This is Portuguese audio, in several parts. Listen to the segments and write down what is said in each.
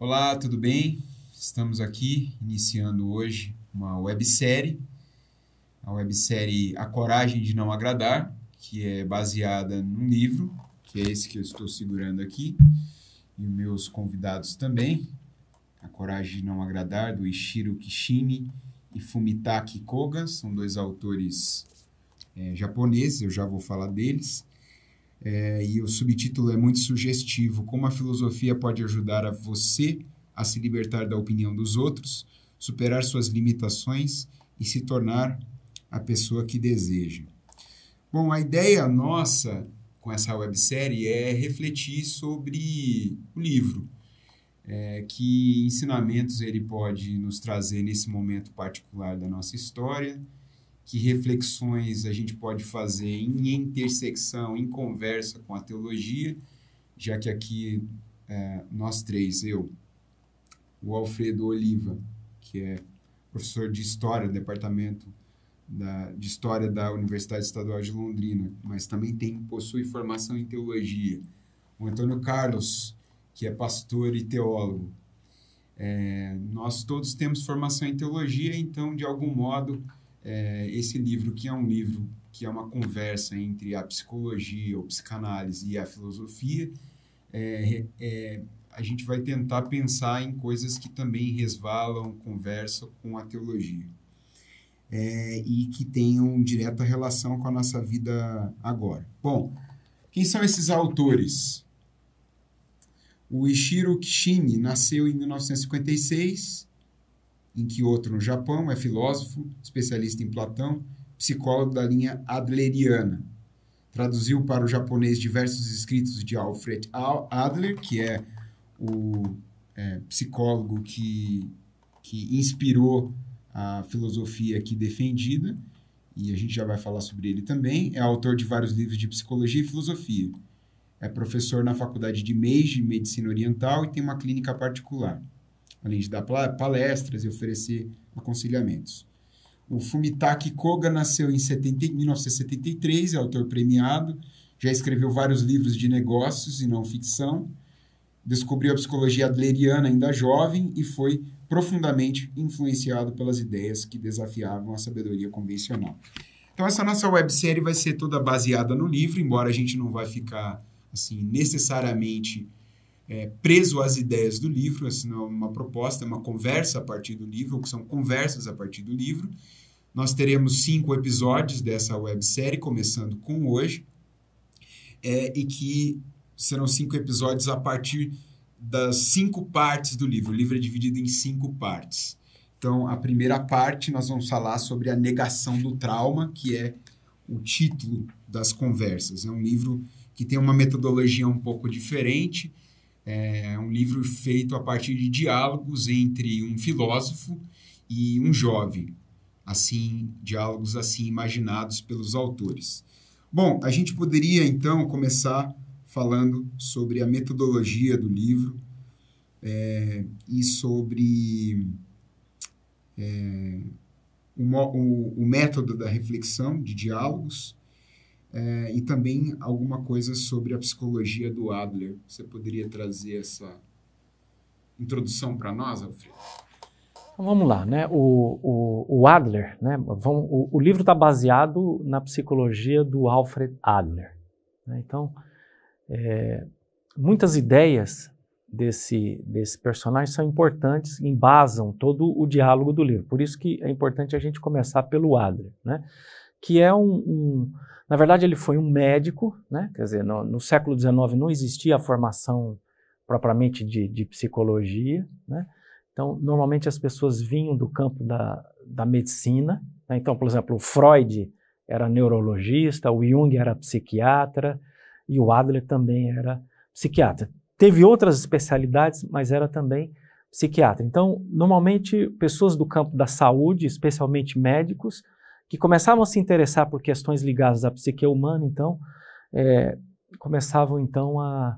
Olá, tudo bem? Estamos aqui iniciando hoje uma websérie, a websérie A Coragem de Não Agradar, que é baseada num livro, que é esse que eu estou segurando aqui, e meus convidados também, A Coragem de Não Agradar, do Ishiro Kishimi e Fumitaki Koga, são dois autores é, japoneses, eu já vou falar deles. É, e o subtítulo é muito sugestivo: Como a filosofia pode ajudar a você a se libertar da opinião dos outros, superar suas limitações e se tornar a pessoa que deseja. Bom, a ideia nossa com essa websérie é refletir sobre o livro. É, que ensinamentos ele pode nos trazer nesse momento particular da nossa história, que reflexões a gente pode fazer em intersecção, em conversa com a teologia, já que aqui é, nós três, eu, o Alfredo Oliva, que é professor de História do Departamento da, de História da Universidade Estadual de Londrina, mas também tem, possui formação em Teologia. O Antônio Carlos, que é pastor e teólogo. É, nós todos temos formação em Teologia, então, de algum modo, é, esse livro, que é um livro que é uma conversa entre a psicologia, ou psicanálise e a filosofia, é, é, a gente vai tentar pensar em coisas que também resvalam, conversam com a teologia. É, e que tenham direta relação com a nossa vida agora. Bom, quem são esses autores? O Ishiro Kishimi nasceu em 1956 em Kyoto, no Japão, é filósofo, especialista em Platão, psicólogo da linha adleriana. Traduziu para o japonês diversos escritos de Alfred Adler, que é o é, psicólogo que, que inspirou a filosofia aqui defendida, e a gente já vai falar sobre ele também. É autor de vários livros de psicologia e filosofia. É professor na Faculdade de Meiji, Medicina Oriental, e tem uma clínica particular além de dar palestras e oferecer aconselhamentos. O Fumitaki Koga nasceu em 70, 1973, é autor premiado, já escreveu vários livros de negócios e não ficção, descobriu a psicologia adleriana ainda jovem e foi profundamente influenciado pelas ideias que desafiavam a sabedoria convencional. Então essa nossa websérie vai ser toda baseada no livro, embora a gente não vai ficar assim necessariamente é, preso às ideias do livro, assim, não é uma proposta, é uma conversa a partir do livro, ou que são conversas a partir do livro. Nós teremos cinco episódios dessa websérie, começando com hoje, é, e que serão cinco episódios a partir das cinco partes do livro. O livro é dividido em cinco partes. Então, a primeira parte, nós vamos falar sobre a negação do trauma, que é o título das conversas. É um livro que tem uma metodologia um pouco diferente, é um livro feito a partir de diálogos entre um filósofo e um jovem, assim, diálogos assim imaginados pelos autores. Bom, a gente poderia então começar falando sobre a metodologia do livro é, e sobre é, o, o, o método da reflexão de diálogos é, e também alguma coisa sobre a psicologia do Adler. Você poderia trazer essa introdução para nós, Alfredo? Então, vamos lá, né? O, o, o Adler, né? Vamos, o, o livro está baseado na psicologia do Alfred Adler. Né? Então, é, muitas ideias desse, desse personagem são importantes, embasam todo o diálogo do livro. Por isso que é importante a gente começar pelo Adler, né? Que é um, um na verdade, ele foi um médico, né? quer dizer, no, no século XIX não existia a formação propriamente de, de psicologia. Né? Então, normalmente as pessoas vinham do campo da, da medicina. Né? Então, por exemplo, o Freud era neurologista, o Jung era psiquiatra e o Adler também era psiquiatra. Teve outras especialidades, mas era também psiquiatra. Então, normalmente, pessoas do campo da saúde, especialmente médicos, que começavam a se interessar por questões ligadas à psique humana, então, é, começavam então a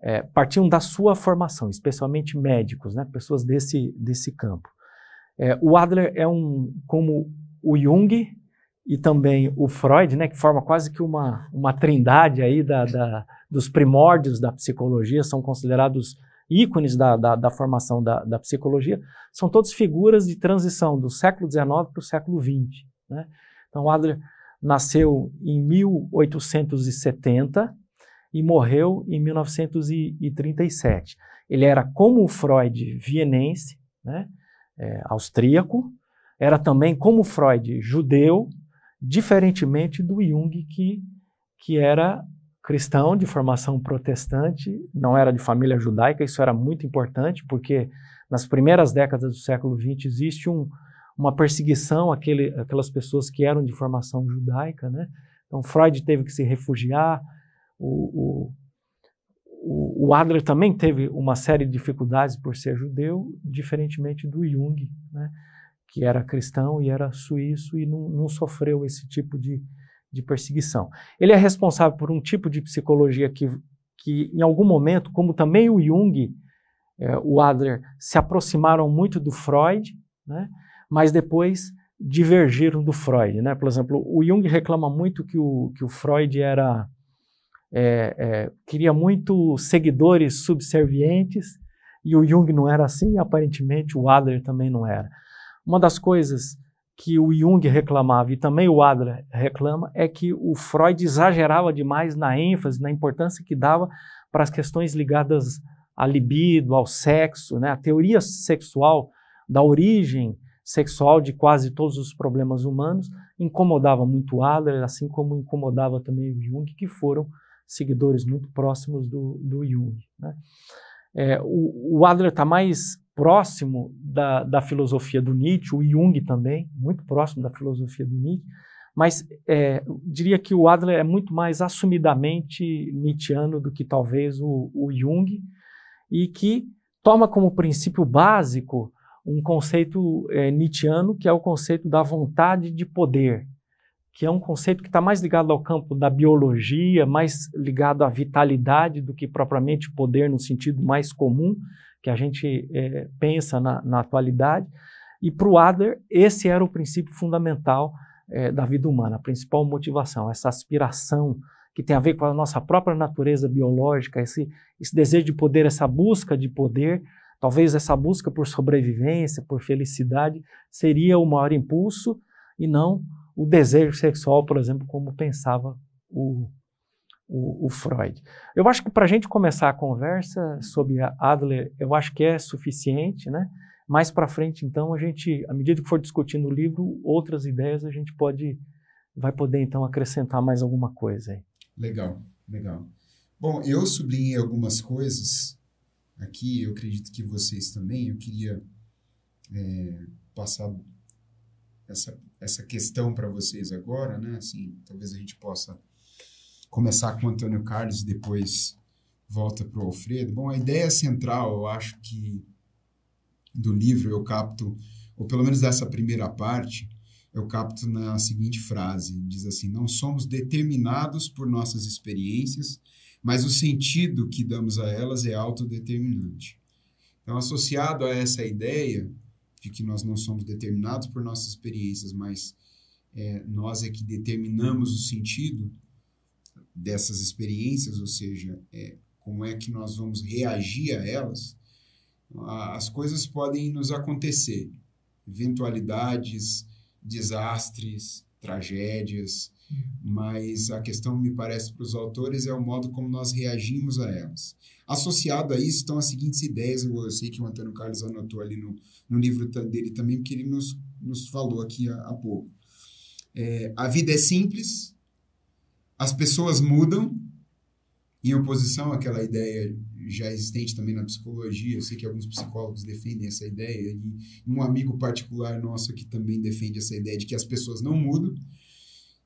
é, partiam da sua formação, especialmente médicos, né, pessoas desse desse campo. É, o Adler é um como o Jung e também o Freud, né, que forma quase que uma uma trindade aí da, da dos primórdios da psicologia, são considerados ícones da, da, da formação da, da, psicologia, são todas figuras de transição do século XIX para o século XX. Né? Então, Adler nasceu em 1870 e morreu em 1937. Ele era, como o Freud, vienense, né? é, austríaco, era também, como Freud, judeu, diferentemente do Jung, que, que era cristão de formação protestante, não era de família judaica, isso era muito importante, porque nas primeiras décadas do século XX existe um, uma perseguição àquele, àquelas pessoas que eram de formação judaica. Né? Então, Freud teve que se refugiar, o, o, o Adler também teve uma série de dificuldades por ser judeu, diferentemente do Jung, né? que era cristão e era suíço e não, não sofreu esse tipo de, de perseguição. Ele é responsável por um tipo de psicologia que, que em algum momento, como também o Jung, é, o Adler, se aproximaram muito do Freud, né? Mas depois divergiram do Freud. Né? Por exemplo, o Jung reclama muito que o, que o Freud era é, é, queria muito seguidores subservientes e o Jung não era assim, e aparentemente o Adler também não era. Uma das coisas que o Jung reclamava e também o Adler reclama é que o Freud exagerava demais na ênfase, na importância que dava para as questões ligadas à libido, ao sexo, né? a teoria sexual da origem sexual de quase todos os problemas humanos incomodava muito Adler, assim como incomodava também o Jung, que foram seguidores muito próximos do, do Jung. Né? É, o, o Adler está mais próximo da, da, filosofia do Nietzsche, o Jung também, muito próximo da filosofia do Nietzsche, mas é, diria que o Adler é muito mais assumidamente nietzschiano do que talvez o, o Jung, e que toma como princípio básico um conceito é, que é o conceito da vontade de poder, que é um conceito que está mais ligado ao campo da biologia, mais ligado à vitalidade do que propriamente poder no sentido mais comum que a gente é, pensa na, na, atualidade. E para o Adler, esse era o princípio fundamental é, da vida humana, a principal motivação, essa aspiração que tem a ver com a nossa própria natureza biológica, esse, esse desejo de poder, essa busca de poder, talvez essa busca por sobrevivência, por felicidade, seria o maior impulso e não o desejo sexual, por exemplo, como pensava o, o, o Freud. Eu acho que para a gente começar a conversa sobre Adler, eu acho que é suficiente, né? Mais para frente, então, a gente, à medida que for discutindo o livro, outras ideias a gente pode, vai poder então acrescentar mais alguma coisa aí. Legal, legal. Bom, eu sublinhei algumas coisas aqui, eu acredito que vocês também. Eu queria é, passar essa, essa questão para vocês agora, né? Assim, talvez a gente possa começar com o Antônio Carlos e depois volta para o Alfredo. Bom, a ideia central, eu acho que do livro eu capto, ou pelo menos dessa primeira parte, eu capto na seguinte frase: diz assim, não somos determinados por nossas experiências, mas o sentido que damos a elas é autodeterminante. Então, associado a essa ideia, de que nós não somos determinados por nossas experiências, mas é, nós é que determinamos o sentido dessas experiências, ou seja, é, como é que nós vamos reagir a elas, as coisas podem nos acontecer, eventualidades, desastres, tragédias, mas a questão, me parece, para os autores é o modo como nós reagimos a elas. Associado a isso estão as seguintes ideias, eu, sei que o Antônio Carlos anotou ali no, no livro dele também, porque ele nos, nos falou aqui há, há pouco. É, a vida é simples, as pessoas mudam, em oposição àquela ideia já existente também na psicologia, eu sei que alguns psicólogos defendem essa ideia, e um amigo particular nosso que também defende essa ideia de que as pessoas não mudam,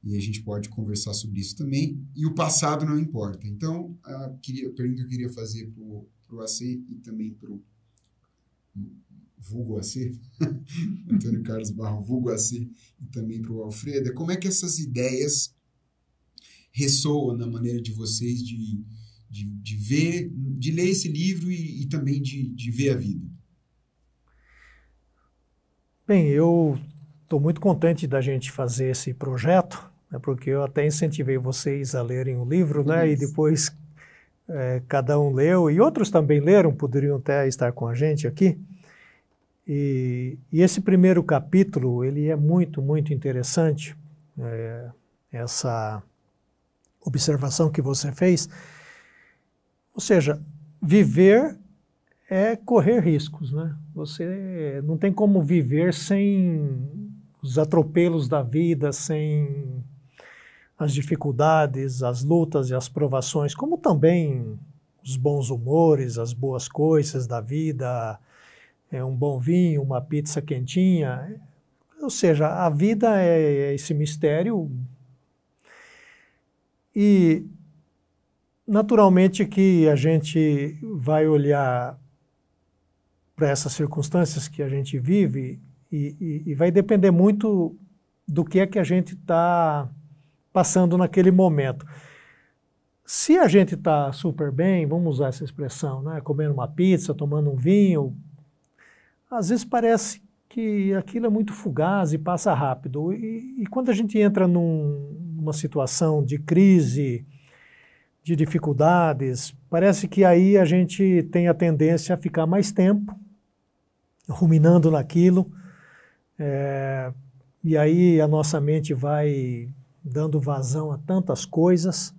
e a gente pode conversar sobre isso também. E o passado não importa. Então, a, queria, a pergunta que eu queria fazer para o AC e também para o vulgo AC, Antônio Carlos Barro, vulgo AC, e também para o Alfredo, é como é que essas ideias ressoam na maneira de vocês de, de, de ver, de ler esse livro e, e também de, de ver a vida? Bem, eu estou muito contente da gente fazer esse projeto, né, porque eu até incentivei vocês a lerem o livro, né, e depois é, cada um leu, e outros também leram, poderiam até estar com a gente aqui. E, e esse primeiro capítulo, ele é muito, muito interessante, é, essa observação que você fez. Ou seja, viver é correr riscos, né? Você não tem como viver sem os atropelos da vida, sem as dificuldades, as lutas e as provações, como também os bons humores, as boas coisas da vida, é um bom vinho, uma pizza quentinha. Ou seja, a vida é esse mistério e naturalmente que a gente vai olhar para essas circunstâncias que a gente vive e, e, e vai depender muito do que é que a gente está passando naquele momento. Se a gente está super bem, vamos usar essa expressão, né? comendo uma pizza, tomando um vinho, às vezes parece que aquilo é muito fugaz e passa rápido. E, e quando a gente entra num, numa situação de crise, de dificuldades, parece que aí a gente tem a tendência a ficar mais tempo ruminando naquilo. É, e aí a nossa mente vai dando vazão a tantas coisas.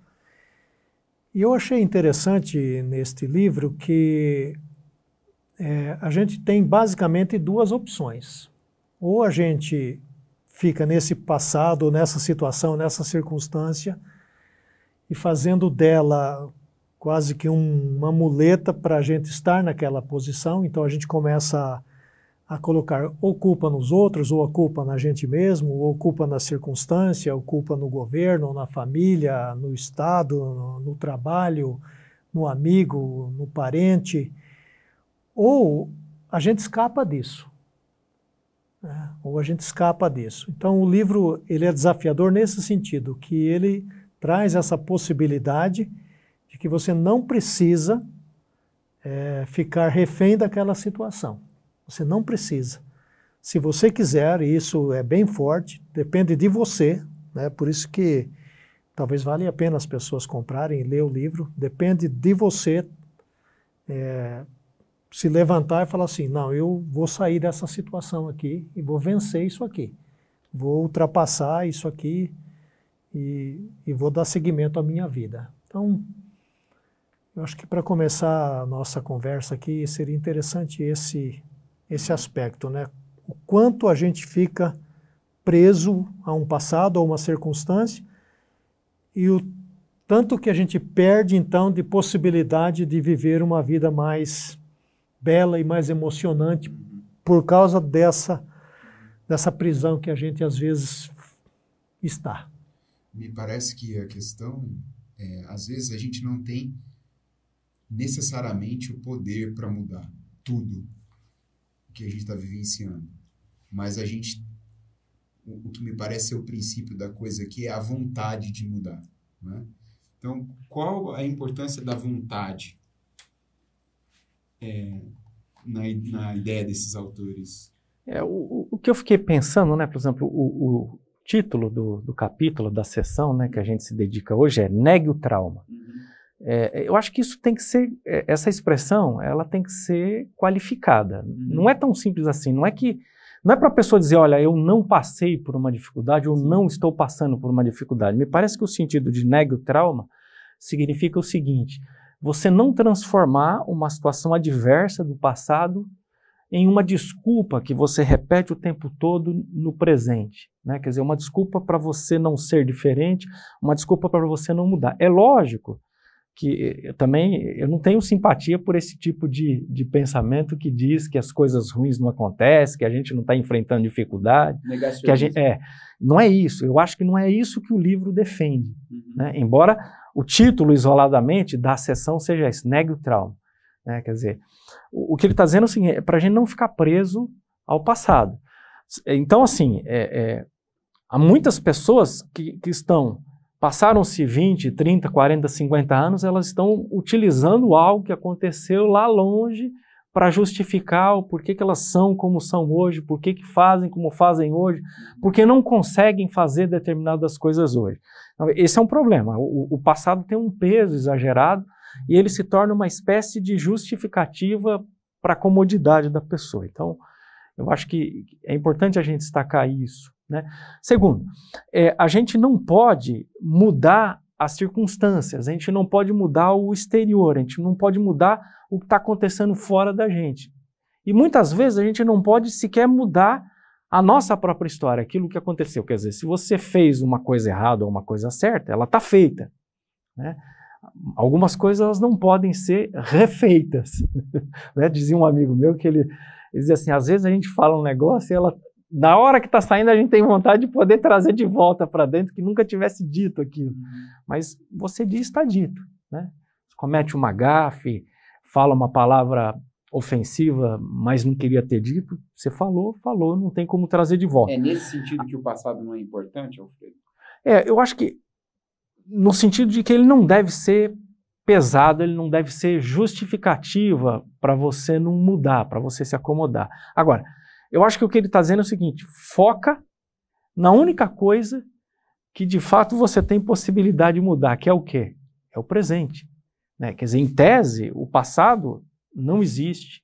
E eu achei interessante neste livro que é, a gente tem basicamente duas opções. Ou a gente fica nesse passado, nessa situação, nessa circunstância, e fazendo dela quase que um, uma muleta para a gente estar naquela posição, então a gente começa a a colocar ou culpa nos outros, ou a culpa na gente mesmo, ou culpa na circunstância, ou culpa no governo, na família, no Estado, no, no trabalho, no amigo, no parente, ou a gente escapa disso. Né? Ou a gente escapa disso. Então o livro ele é desafiador nesse sentido, que ele traz essa possibilidade de que você não precisa é, ficar refém daquela situação. Você não precisa. Se você quiser, e isso é bem forte, depende de você, né? por isso que talvez valha a pena as pessoas comprarem e ler o livro, depende de você é, se levantar e falar assim, não, eu vou sair dessa situação aqui e vou vencer isso aqui, vou ultrapassar isso aqui e, e vou dar seguimento à minha vida. Então, eu acho que para começar a nossa conversa aqui, seria interessante esse esse aspecto, né? O quanto a gente fica preso a um passado, a uma circunstância, e o tanto que a gente perde, então, de possibilidade de viver uma vida mais bela e mais emocionante por causa dessa, dessa prisão que a gente às vezes está. Me parece que a questão é, às vezes a gente não tem necessariamente o poder para mudar tudo que a gente está vivenciando. Mas a gente. O, o, que me parece ser o princípio da coisa aqui é a vontade de mudar. Né? Então, qual a importância da vontade é, na, na ideia desses autores? É, o, o que eu fiquei pensando, né, por exemplo, o, o título do, do capítulo, da sessão né, que a gente se dedica hoje é Negue o Trauma. Uhum. É, eu acho que isso tem que ser, é, essa expressão, ela tem que ser qualificada. Uhum. Não é tão simples assim. Não é que, não é para a pessoa dizer, olha, eu não passei por uma dificuldade ou não estou passando por uma dificuldade. Me parece que o sentido de negue o trauma significa o seguinte: você não transformar uma situação adversa do passado em uma desculpa que você repete o tempo todo no presente. Né? Quer dizer, uma desculpa para você não ser diferente, uma desculpa para você não mudar. É lógico que eu também eu não tenho simpatia por esse tipo de, de pensamento que diz que as coisas ruins não acontecem, que a gente não está enfrentando dificuldade, que a gente é não é isso. Eu acho que não é isso que o livro defende, uhum. né? embora o título isoladamente da sessão seja esse, negue o trauma, né? quer dizer, o, o que ele está dizendo é, é para a gente não ficar preso ao passado. Então assim, é, é, há muitas pessoas que, que estão Passaram-se 20, 30, 40, 50 anos, elas estão utilizando algo que aconteceu lá longe para justificar o porquê que elas são como são hoje, por que fazem como fazem hoje, porque não conseguem fazer determinadas coisas hoje. Então, esse é um problema. O, o, passado tem um peso exagerado e ele se torna uma espécie de justificativa para a comodidade da pessoa. Então, eu acho que é importante a gente destacar isso. Né? Segundo, é, a gente não pode mudar as circunstâncias, a gente não pode mudar o exterior, a gente não pode mudar o que está acontecendo fora da gente. E muitas vezes a gente não pode sequer mudar a nossa própria história, aquilo que aconteceu. Quer dizer, se você fez uma coisa errada ou uma coisa certa, ela está feita. Né? Algumas coisas não podem ser refeitas. né? Dizia um amigo meu que ele, ele dizia assim: às vezes a gente fala um negócio e ela, na hora que está saindo, a gente tem vontade de poder trazer de volta para dentro que nunca tivesse dito aquilo. Mas você diz, está dito. Né? Comete uma gafe, fala uma palavra ofensiva, mas não queria ter dito, você falou, falou, não tem como trazer de volta. É nesse sentido que o passado não é importante, Alfredo? É, eu acho que no sentido de que ele não deve ser pesado, ele não deve ser justificativa para você não mudar, para você se acomodar. Agora, eu acho que o que ele está dizendo é o seguinte: foca na única coisa que de fato você tem possibilidade de mudar, que é o quê? É o presente. Né? Quer dizer, em tese, o passado não existe.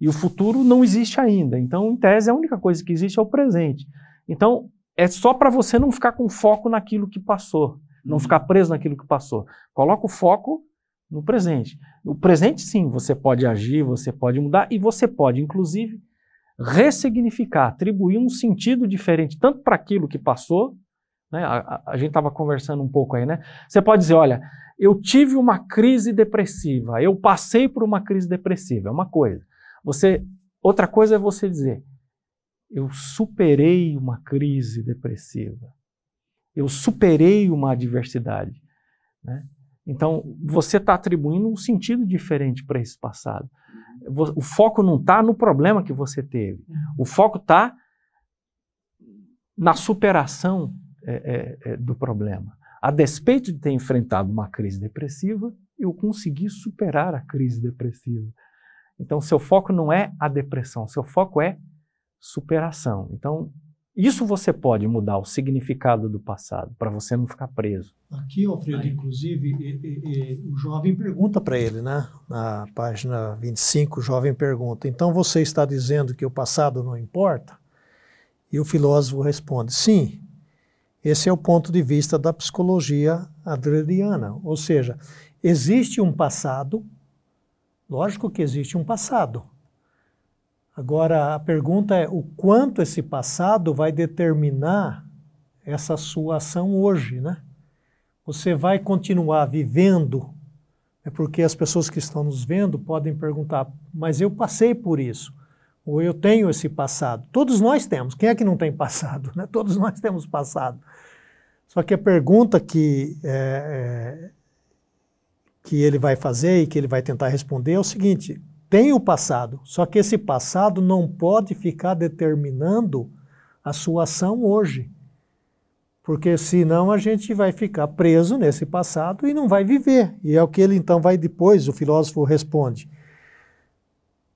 E o futuro não existe ainda. Então, em tese, a única coisa que existe é o presente. Então, é só para você não ficar com foco naquilo que passou, não ficar uhum. preso naquilo que passou. Coloca o foco no presente. No presente, sim, você pode agir, você pode mudar e você pode, inclusive, ressignificar, atribuir um sentido diferente, tanto para aquilo que passou, né? a, a, a gente estava conversando um pouco aí, né? Você pode dizer, olha, eu tive uma crise depressiva, eu passei por uma crise depressiva, é uma coisa. Você, outra coisa é você dizer, eu superei uma crise depressiva, eu superei uma adversidade. Né? Então, você está atribuindo um sentido diferente para esse passado. O foco não está no problema que você teve, o foco está na superação é, é, é, do problema. A despeito de ter enfrentado uma crise depressiva, eu consegui superar a crise depressiva. Então, seu foco não é a depressão, seu foco é superação. Então, isso você pode mudar o significado do passado, para você não ficar preso. Aqui, Alfredo, Aí. inclusive, e, e, e, o jovem pergunta para ele, né? Na página 25, o jovem pergunta: então você está dizendo que o passado não importa? E o filósofo responde: sim, esse é o ponto de vista da psicologia adleriana. Ou seja, existe um passado, lógico que existe um passado. Agora, a pergunta é o quanto esse passado vai determinar essa sua ação hoje, né? Você vai continuar vivendo, é porque as pessoas que estão nos vendo podem perguntar, mas eu passei por isso, ou eu tenho esse passado. Todos nós temos, quem é que não tem passado? Né? Todos nós temos passado. Só que a pergunta que, é, é, que ele vai fazer e que ele vai tentar responder é o seguinte: tem o passado, só que esse passado não pode ficar determinando a sua ação hoje. Porque senão a gente vai ficar preso nesse passado e não vai viver. E é o que ele então vai depois, o filósofo responde.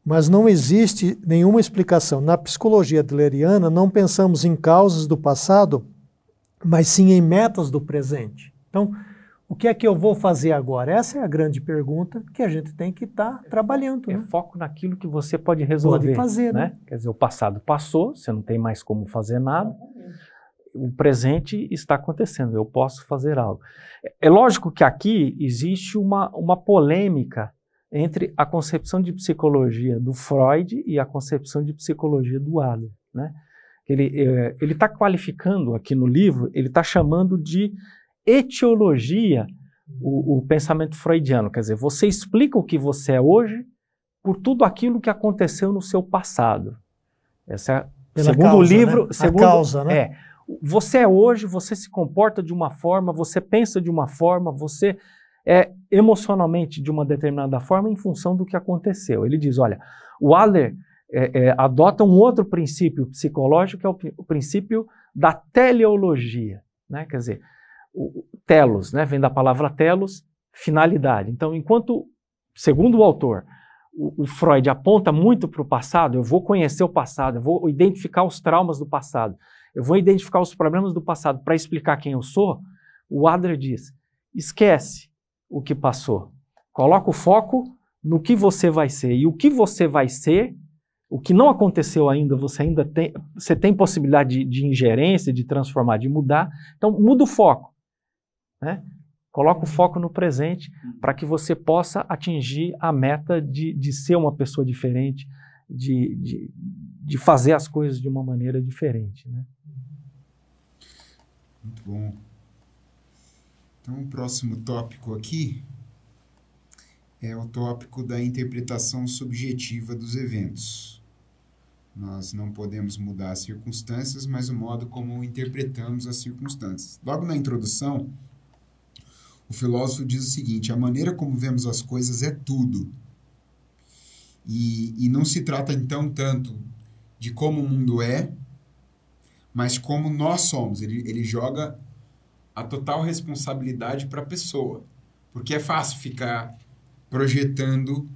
Mas não existe nenhuma explicação. Na psicologia adleriana, não pensamos em causas do passado mas sim em metas do presente. Então, o que é que eu vou fazer agora? Essa é a grande pergunta que a gente tem que estar tá trabalhando. É né? foco naquilo que você pode resolver. Pode fazer, né? né? Quer dizer, o passado passou, você não tem mais como fazer nada. O presente está acontecendo, eu posso fazer algo. É lógico que aqui existe uma, uma polêmica entre a concepção de psicologia do Freud e a concepção de psicologia do Adler, né? ele é, está qualificando aqui no livro, ele está chamando de etiologia o, o, pensamento freudiano. Quer dizer, você explica o que você é hoje por tudo aquilo que aconteceu no seu passado. Essa é, Pela segundo causa, o livro, né? segundo, A causa, né? É, você é hoje, você se comporta de uma forma, você pensa de uma forma, você é emocionalmente de uma determinada forma em função do que aconteceu. Ele diz, olha, o Adler é, é, adota um outro princípio psicológico, que é o, o princípio da teleologia. Né? Quer dizer, o, telos, né? vem da palavra telos, finalidade. Então, enquanto, segundo o autor, o, o Freud aponta muito para o passado, eu vou conhecer o passado, eu vou identificar os traumas do passado, eu vou identificar os problemas do passado para explicar quem eu sou, o Adler diz, esquece o que passou Coloca o foco no que você vai ser. E o que você vai ser, o que não aconteceu ainda, você ainda tem, você tem possibilidade de, de ingerência, de transformar, de mudar. Então, muda o foco. Né? Coloca o foco no presente para que você possa atingir a meta de, de ser uma pessoa diferente, de, de, de fazer as coisas de uma maneira diferente. Né? Muito bom. Então, o próximo tópico aqui é o tópico da interpretação subjetiva dos eventos. Nós não podemos mudar as circunstâncias, mas o modo como interpretamos as circunstâncias. Logo na introdução, o filósofo diz o seguinte: a maneira como vemos as coisas é tudo. E, e não se trata então tanto de como o mundo é, mas como nós somos. Ele, ele joga a total responsabilidade para a pessoa. Porque é fácil ficar projetando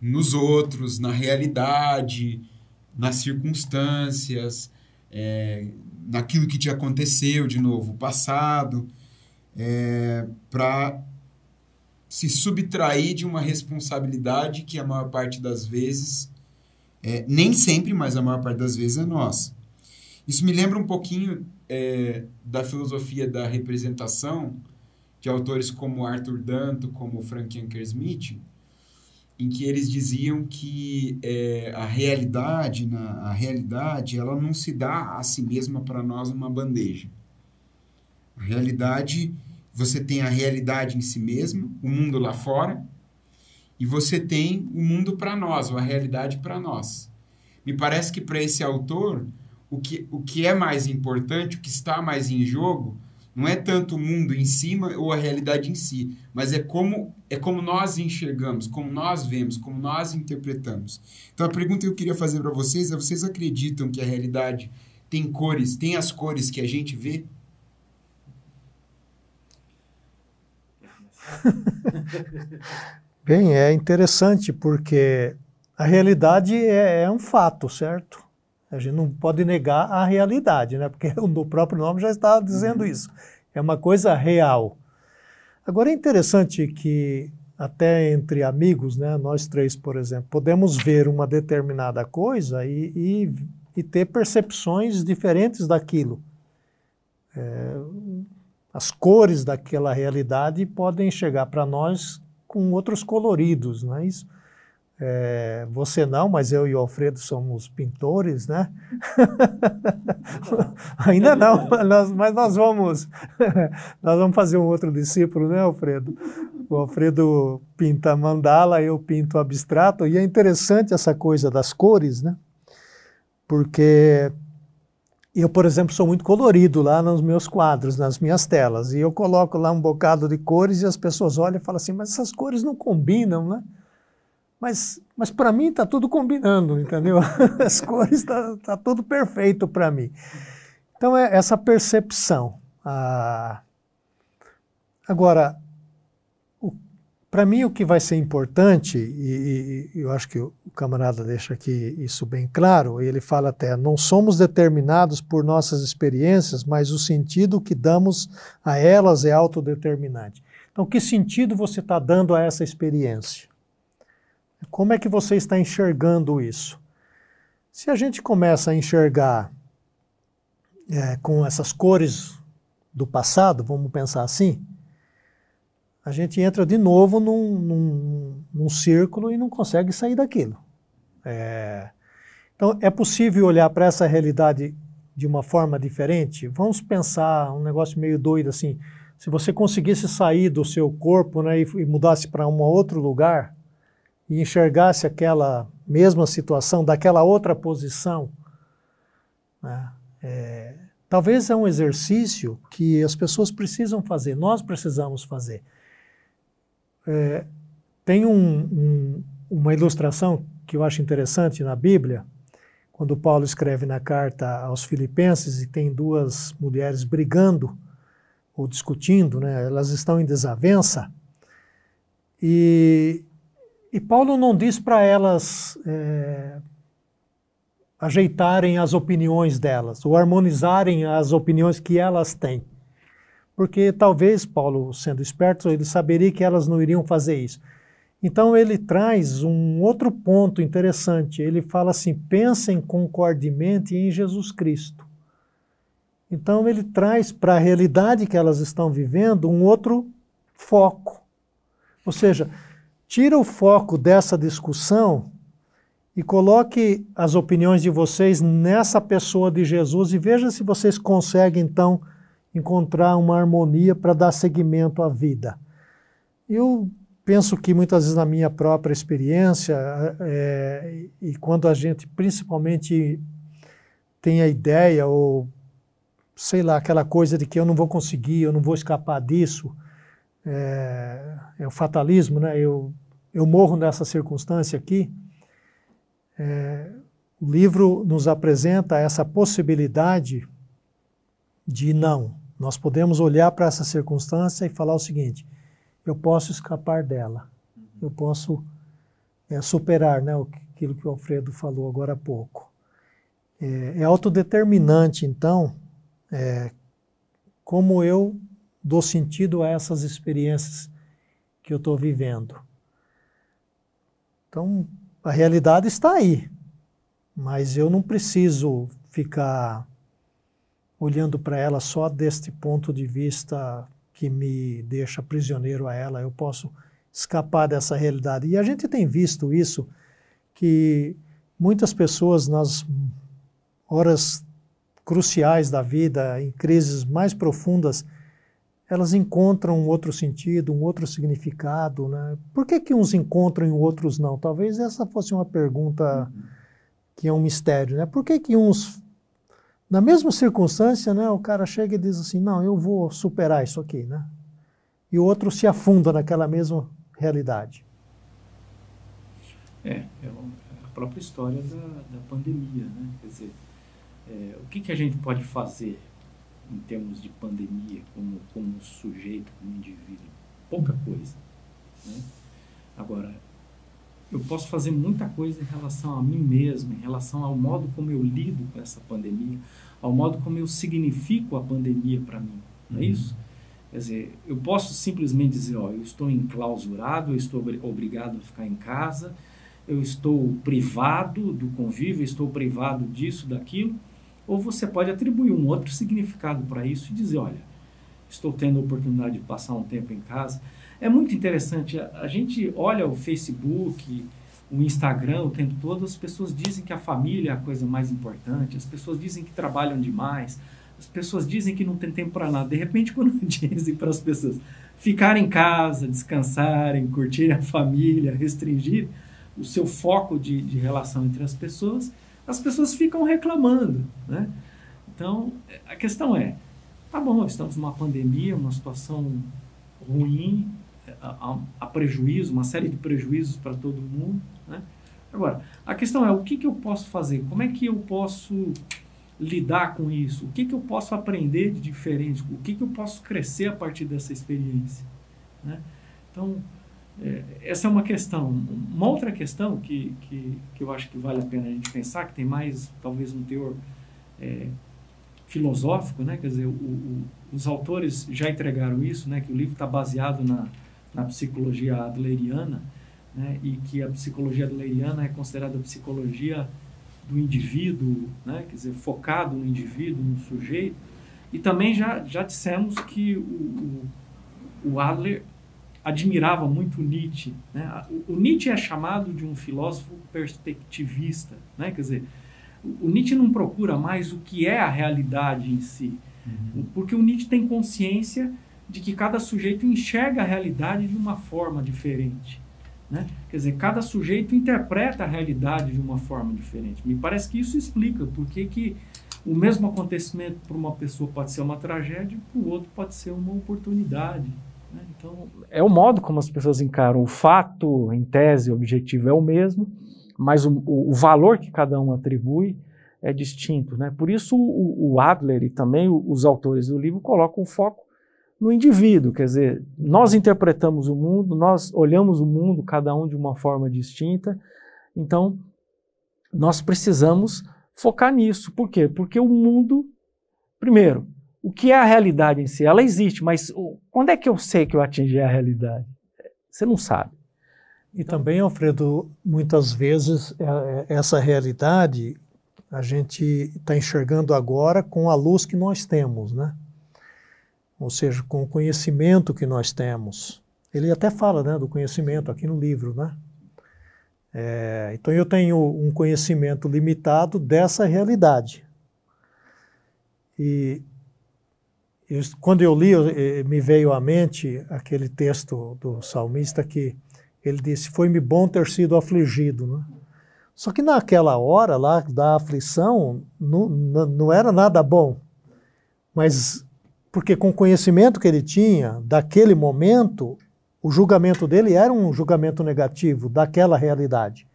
nos outros, na realidade, nas circunstâncias, é, naquilo que te aconteceu, de novo, o passado, é, para se subtrair de uma responsabilidade que a maior parte das vezes, é, nem sempre, mas a maior parte das vezes é nossa. Isso me lembra um pouquinho é, da filosofia da representação, de autores como Arthur Danto, como Frank Anker Smith, em que eles diziam que é, a realidade, na, a realidade, ela não se dá a si mesma para nós numa bandeja. A realidade, você tem a realidade em si mesmo, o mundo lá fora, e você tem o mundo para nós, ou a realidade para nós. Me parece que para esse autor, o que, o que é mais importante, o que está mais em jogo, não é tanto o mundo em cima ou a realidade em si, mas é como é como nós enxergamos, como nós vemos, como nós interpretamos. Então a pergunta que eu queria fazer para vocês é: vocês acreditam que a realidade tem cores, tem as cores que a gente vê? Bem, é interessante porque a realidade é, é um fato, certo? A gente não pode negar a realidade, né? porque o próprio nome já está dizendo uhum. isso. É uma coisa real. Agora é interessante que até entre amigos, né, nós três, por exemplo, podemos ver uma determinada coisa e, e, e ter percepções diferentes daquilo. É, as cores daquela realidade podem chegar para nós com outros coloridos, não é isso? É, você não, mas eu e o Alfredo somos pintores, né? Ainda não, mas nós vamos, nós vamos fazer um outro discípulo, né, Alfredo? O Alfredo pinta mandala, eu pinto abstrato, e é interessante essa coisa das cores, né? Porque eu, por exemplo, sou muito colorido lá nos meus quadros, nas minhas telas, e eu coloco lá um bocado de cores e as pessoas olham e falam assim, mas essas cores não combinam, né? Mas, mas para mim está tudo combinando, entendeu? As cores está tá tudo perfeito para mim. Então é essa percepção. Ah, agora, para mim o que vai ser importante, e, e, eu acho que o camarada deixa aqui isso bem claro, ele fala até, não somos determinados por nossas experiências, mas o sentido que damos a elas é autodeterminante. Então, que sentido você está dando a essa experiência? Como é que você está enxergando isso? Se a gente começa a enxergar é, com essas cores do passado, vamos pensar assim, a gente entra de novo num, num, num círculo e não consegue sair daquilo. É, então, é possível olhar para essa realidade de uma forma diferente? Vamos pensar um negócio meio doido assim. Se você conseguisse sair do seu corpo né, e, e mudasse para um outro lugar, e enxergasse aquela mesma situação daquela outra posição, né? é, talvez é um exercício que as pessoas precisam fazer, nós precisamos fazer. É, tem um, um, uma ilustração que eu acho interessante na Bíblia, quando Paulo escreve na carta aos Filipenses e tem duas mulheres brigando ou discutindo, né? elas estão em desavença, e e Paulo não diz para elas é, ajeitarem as opiniões delas, ou harmonizarem as opiniões que elas têm. Porque talvez, Paulo, sendo esperto, ele saberia que elas não iriam fazer isso. Então ele traz um outro ponto interessante. Ele fala assim: pensem concordemente em Jesus Cristo. Então ele traz para a realidade que elas estão vivendo um outro foco. Ou seja, tira o foco dessa discussão e coloque as opiniões de vocês nessa pessoa de Jesus e veja se vocês conseguem então encontrar uma harmonia para dar seguimento à vida. Eu penso que muitas vezes na minha própria experiência, é, e quando a gente principalmente tem a ideia, ou sei lá, aquela coisa de que eu não vou conseguir, eu não vou escapar disso, é, é o fatalismo, né? Eu, eu morro nessa circunstância aqui. É, o livro nos apresenta essa possibilidade de não. Nós podemos olhar para essa circunstância e falar o seguinte: eu posso escapar dela, uhum. eu posso é, superar né, aquilo que o Alfredo falou agora há pouco. É, é autodeterminante, então, é, como eu dou sentido a essas experiências que eu estou vivendo. Então, a realidade está aí, mas eu não preciso ficar olhando para ela só deste ponto de vista que me deixa prisioneiro a ela, eu posso escapar dessa realidade. E a gente tem visto isso, que muitas pessoas nas horas cruciais da vida, em crises mais profundas, elas encontram um outro sentido, um outro significado. Né? Por que, que uns encontram e outros não? Talvez essa fosse uma pergunta que é um mistério. Né? Por que, que uns na mesma circunstância, né, o cara chega e diz assim, não, eu vou superar isso aqui, né? E o outro se afunda naquela mesma realidade. É, é a própria história da, da pandemia, né? Quer dizer, é, o que, que a gente pode fazer em termos de pandemia como, como sujeito, como indivíduo? Pouca coisa. Né? Agora, eu posso fazer muita coisa em relação a mim mesmo, em relação ao modo como eu lido com essa pandemia, ao modo como eu significo a pandemia para mim. Não é uhum. isso? Quer dizer, eu posso simplesmente dizer, ó, eu estou enclausurado, eu estou obrigado a ficar em casa, eu estou privado do convívio, estou privado disso, daquilo, ou você pode atribuir um outro significado para isso e dizer, olha, estou tendo a oportunidade de passar um tempo em casa. É muito interessante, a, gente olha o Facebook, o Instagram o tempo todo, as pessoas dizem que a família é a coisa mais importante, as pessoas dizem que trabalham demais, as pessoas dizem que não tem tempo para nada. De repente, quando dizem para as pessoas ficarem em casa, descansarem, curtirem a família, restringir o seu foco de, de relação entre as pessoas, as pessoas ficam reclamando. Né? Então, a questão é: tá bom, estamos numa pandemia, uma situação ruim, há, há prejuízo, uma série de prejuízos para todo mundo. Né? Agora, a questão é o que, que eu posso fazer? Como é que eu posso lidar com isso? O que, que eu posso aprender de diferente? O que, que eu posso crescer a partir dessa experiência? Né? Então, é, essa é uma questão. Uma outra questão que, que, que eu acho que vale a pena a gente pensar, que tem mais, talvez, um teor é, filosófico, né? quer dizer, o, o, os autores já entregaram isso, né? que o livro está baseado na, na psicologia adleriana, né, e que a psicologia adleriana é considerada a psicologia do indivíduo, né, quer dizer, focado no indivíduo, no sujeito. E também já, já dissemos que o, o, o Adler admirava muito Nietzsche. Né? O, o, Nietzsche é chamado de um filósofo perspectivista, né? quer dizer, o, o Nietzsche não procura mais o que é a realidade em si, uhum. porque o Nietzsche tem consciência de que cada sujeito enxerga a realidade de uma forma diferente. Né? Quer dizer, cada sujeito interpreta a realidade de uma forma diferente. Me parece que isso explica por que o mesmo acontecimento para uma pessoa pode ser uma tragédia, para o outro pode ser uma oportunidade. Né? Então, é o modo como as pessoas encaram o fato, em tese, o objetivo é o mesmo, mas o, o, o valor que cada um atribui é distinto. Né? Por isso, o, o Adler e também os autores do livro colocam o foco no indivíduo, quer dizer, nós interpretamos o mundo, nós olhamos o mundo, cada um de uma forma distinta, então nós precisamos focar nisso. Por quê? Porque o mundo, primeiro, o que é a realidade em si? Ela existe, mas quando é que eu sei que eu atingi a realidade? Você não sabe. E também, Alfredo, muitas vezes é, é, essa realidade a gente está enxergando agora com a luz que nós temos, né? Ou seja, com o conhecimento que nós temos. Ele até fala né, do conhecimento aqui no livro, né? É, então eu tenho um conhecimento limitado dessa realidade. E eu, quando eu li, eh, me veio à mente aquele texto do salmista que ele disse: Foi-me bom ter sido afligido. Né? Só que naquela hora lá da aflição não, não era nada bom. Mas porque com o conhecimento que ele tinha daquele momento, o julgamento dele era um julgamento negativo daquela realidade.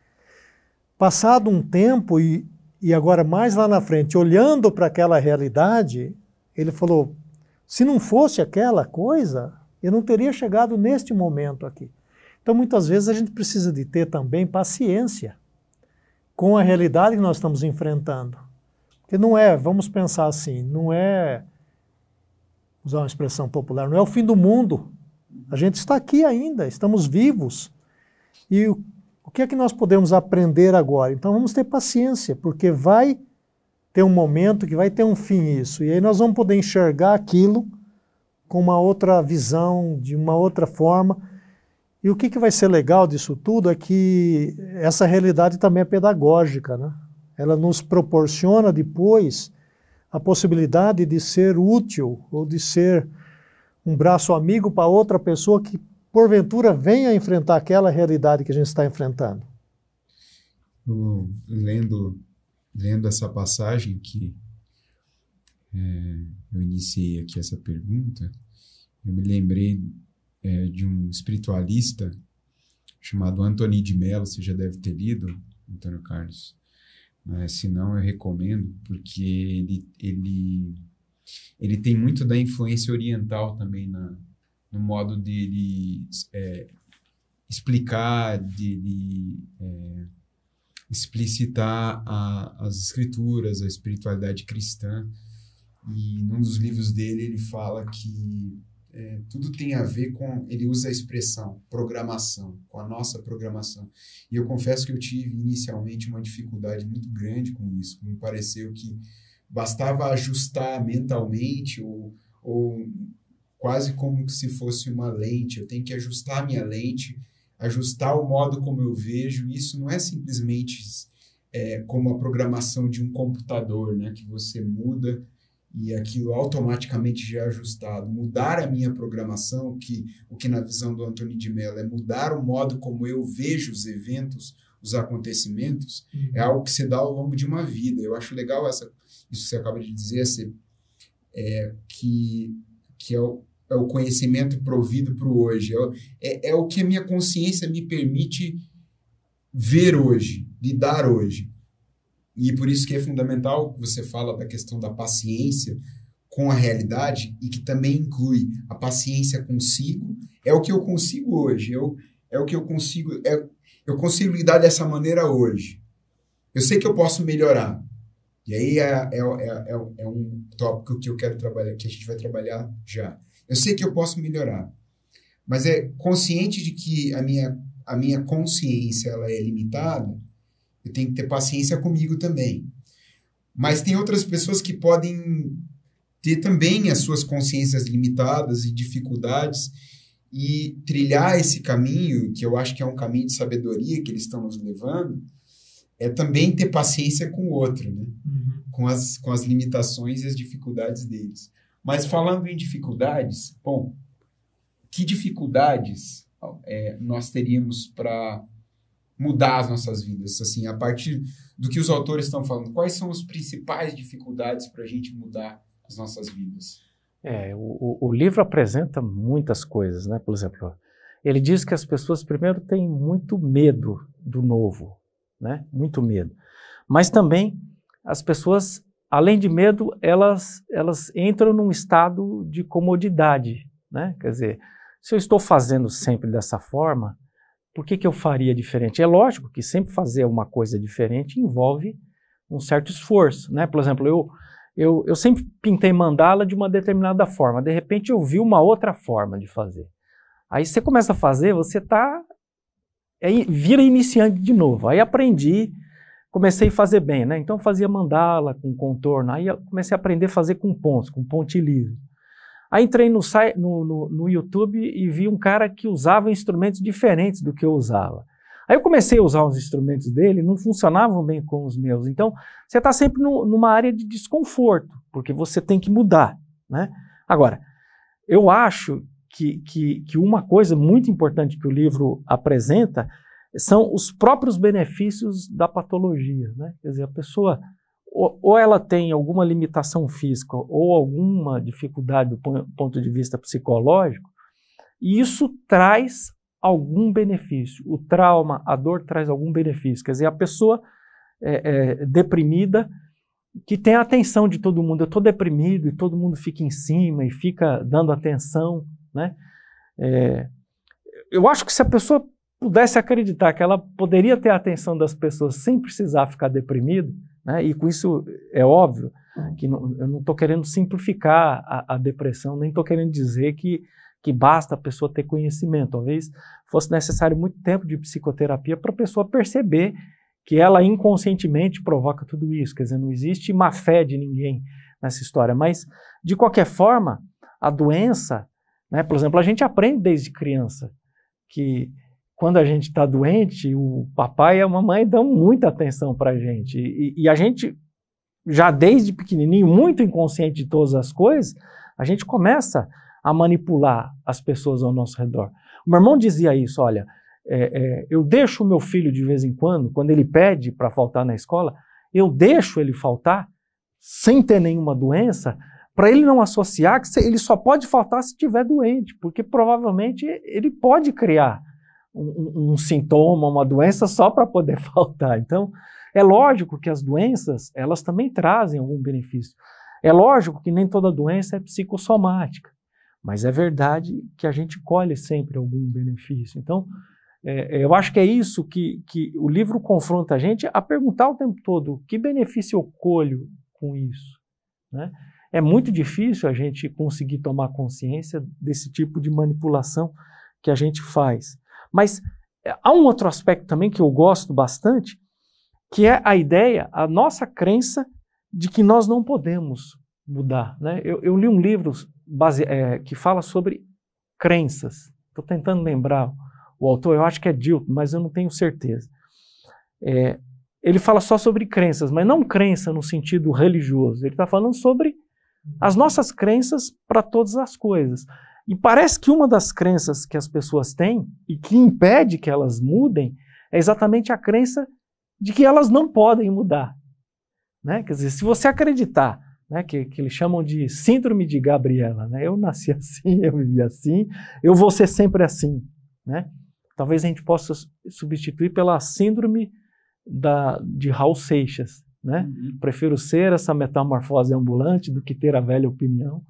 Passado um tempo e, e agora mais lá na frente, olhando para aquela realidade, ele falou: se não fosse aquela coisa, eu não teria chegado neste momento aqui. Então, muitas vezes, a gente precisa de ter também paciência com a realidade que nós estamos enfrentando. Porque não é, vamos pensar assim, não é, usar uma expressão popular, não é o fim do mundo. A gente está aqui ainda, estamos vivos. E o, o que é que nós podemos aprender agora? Então vamos ter paciência, porque vai ter um momento que vai ter um fim isso. E aí nós vamos poder enxergar aquilo com uma outra visão, de uma outra forma e o que, que vai ser legal disso tudo é que essa realidade também é pedagógica, né? Ela nos proporciona depois a possibilidade de ser útil ou de ser um braço amigo para outra pessoa que porventura venha enfrentar aquela realidade que a gente está enfrentando. lendo, lendo essa passagem que é, eu iniciei aqui essa pergunta, eu me lembrei é, de um espiritualista chamado Anthony de Mello, você já deve ter lido, Antônio Carlos. Mas, se não, eu recomendo, porque ele, ele, ele tem muito da influência oriental também na, no modo dele é, explicar, dele é, explicitar a, as escrituras, a espiritualidade cristã. E num dos livros dele ele fala que é, tudo tem a ver com. Ele usa a expressão programação, com a nossa programação. E eu confesso que eu tive inicialmente uma dificuldade muito grande com isso. Me pareceu que bastava ajustar mentalmente, ou, ou quase como se fosse uma lente. Eu tenho que ajustar a minha lente, ajustar o modo como eu vejo. Isso não é simplesmente é, como a programação de um computador, né, que você muda e aquilo automaticamente já é ajustado, mudar a minha programação, que o que na visão do Antônio de Mello é mudar o modo como eu vejo os eventos, os acontecimentos, uhum. é algo que se dá ao longo de uma vida. Eu acho legal essa, isso que você acaba de dizer, esse, é, que, que é o, é o conhecimento provido para o hoje, é, é, é o que a minha consciência me permite ver hoje, lidar hoje. E por isso que é fundamental que você fala da questão da paciência com a realidade e que também inclui a paciência consigo. É o que eu consigo hoje. Eu, é o que eu consigo. É, eu consigo lidar dessa maneira hoje. Eu sei que eu posso melhorar. E aí é, é, é, é, um tópico que eu quero trabalhar, que a gente vai trabalhar já. Eu sei que eu posso melhorar. Mas é consciente de que a minha, a minha consciência ela é limitada eu tenho que ter paciência comigo também. Mas tem outras pessoas que podem ter também as suas consciências limitadas e dificuldades e trilhar esse caminho, que eu acho que é um caminho de sabedoria que eles estão nos levando, é também ter paciência com o outro, né? Uhum. com, as, com as limitações e as dificuldades deles. Mas falando em dificuldades, bom, que dificuldades é, nós teríamos para mudar as nossas vidas, assim, a partir do que os autores estão falando. Quais são as principais dificuldades para a gente mudar as nossas vidas? É, o, o livro apresenta muitas coisas, né? Por exemplo, ele diz que as pessoas primeiro têm muito medo do novo, né? Muito medo. Mas também as pessoas, além de medo, elas elas entram num estado de comodidade, né? Quer dizer, se eu estou fazendo sempre dessa forma, por que, que eu faria diferente? É lógico que sempre fazer uma coisa diferente envolve um certo esforço, né? Por exemplo, eu, eu, eu sempre pintei mandala de uma determinada forma, de repente eu vi uma outra forma de fazer. Aí você começa a fazer, você está aí vira iniciante de novo. Aí aprendi, comecei a fazer bem, né? Então fazia mandala com contorno, aí comecei a aprender a fazer com pontos, com pontilhismo. Aí entrei no, no, no, no, YouTube e vi um cara que usava instrumentos diferentes do que eu usava. Aí eu comecei a usar os instrumentos dele, não funcionavam bem com os meus. Então, você está sempre no, numa área de desconforto, porque você tem que mudar. Né? Agora, eu acho que, que, que uma coisa muito importante que o livro apresenta são os próprios benefícios da patologia. Né? Quer dizer, a pessoa ou ela tem alguma limitação física ou alguma dificuldade do ponto de vista psicológico, e isso traz algum benefício. O trauma, a dor traz algum benefício. Quer dizer, a pessoa é, é, deprimida que tem a atenção de todo mundo. Eu estou deprimido e todo mundo fica em cima e fica dando atenção, né? É, eu acho que se a pessoa pudesse acreditar que ela poderia ter a atenção das pessoas sem precisar ficar deprimido, né? E com isso é óbvio que não, eu não estou querendo simplificar a, a depressão, nem estou querendo dizer que, que basta a pessoa ter conhecimento. Talvez fosse necessário muito tempo de psicoterapia para a pessoa perceber que ela inconscientemente provoca tudo isso. Quer dizer, não existe má fé de ninguém nessa história. Mas, de qualquer forma, a doença, né, por exemplo, a gente aprende desde criança que quando a gente está doente, o papai e a mamãe dão muita atenção para a gente. E, e, a gente, já desde pequenininho, muito inconsciente de todas as coisas, a gente começa a manipular as pessoas ao nosso redor. O meu irmão dizia isso: olha, é, é, eu deixo o meu filho de vez em quando, quando ele pede para faltar na escola, eu deixo ele faltar sem ter nenhuma doença, para ele não associar que ele só pode faltar se estiver doente, porque provavelmente ele pode criar um, um sintoma, uma doença só para poder faltar. Então, é lógico que as doenças, elas também trazem algum benefício. É lógico que nem toda doença é psicossomática, mas é verdade que a gente colhe sempre algum benefício. Então, é, eu acho que é isso que, que o livro confronta a gente a perguntar o tempo todo: que benefício eu colho com isso? Né? É muito difícil a gente conseguir tomar consciência desse tipo de manipulação que a gente faz. Mas é, há um outro aspecto também que eu gosto bastante, que é a ideia, a nossa crença de que nós não podemos mudar. Né? Eu, eu li um livro base, é, que fala sobre crenças. Estou tentando lembrar o autor, eu acho que é Dilton, mas eu não tenho certeza. É, ele fala só sobre crenças, mas não crença no sentido religioso. Ele está falando sobre as nossas crenças para todas as coisas. E parece que uma das crenças que as pessoas têm e que impede que elas mudem é exatamente a crença de que elas não podem mudar. Né? Quer dizer, se você acreditar, né, que, que eles chamam de síndrome de Gabriela, né? eu nasci assim, eu vivi assim, eu vou ser sempre assim. Né? Talvez a gente possa substituir pela síndrome da, de Raul Seixas. Né? Uhum. Prefiro ser essa metamorfose ambulante do que ter a velha opinião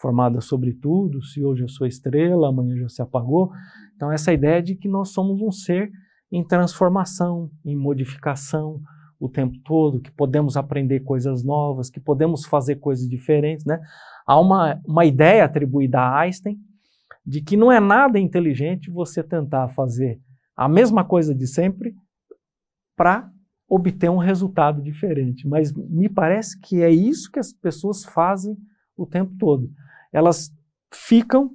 formada sobre tudo, se hoje eu sou estrela, amanhã já se apagou. Então, essa ideia de que nós somos um ser em transformação, em modificação o tempo todo, que podemos aprender coisas novas, que podemos fazer coisas diferentes. Né? Há uma, uma ideia atribuída a Einstein de que não é nada inteligente você tentar fazer a mesma coisa de sempre para obter um resultado diferente. Mas me parece que é isso que as pessoas fazem o tempo todo elas ficam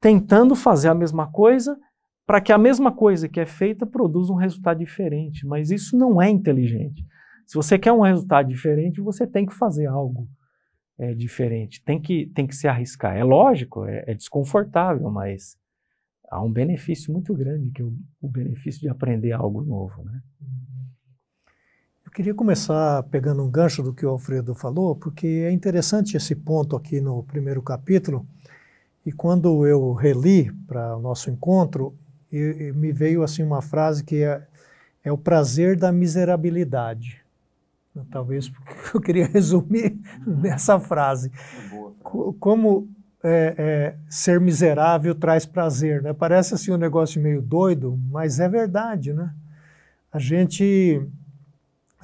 tentando fazer a mesma coisa para que a mesma coisa que é feita produza um resultado diferente. Mas isso não é inteligente. Se você quer um resultado diferente, você tem que fazer algo é, diferente. Tem que, tem que se arriscar. É lógico, é, é desconfortável, mas há um benefício muito grande, que é o, o benefício de aprender algo novo. Né? Queria começar pegando um gancho do que o Alfredo falou, porque é interessante esse ponto aqui no primeiro capítulo. E quando eu reli para o nosso encontro, me veio assim uma frase que é, é o prazer da miserabilidade. Talvez eu queria resumir nessa frase. Como é, é, ser miserável traz prazer, né? Parece assim um negócio meio doido, mas é verdade, né? A gente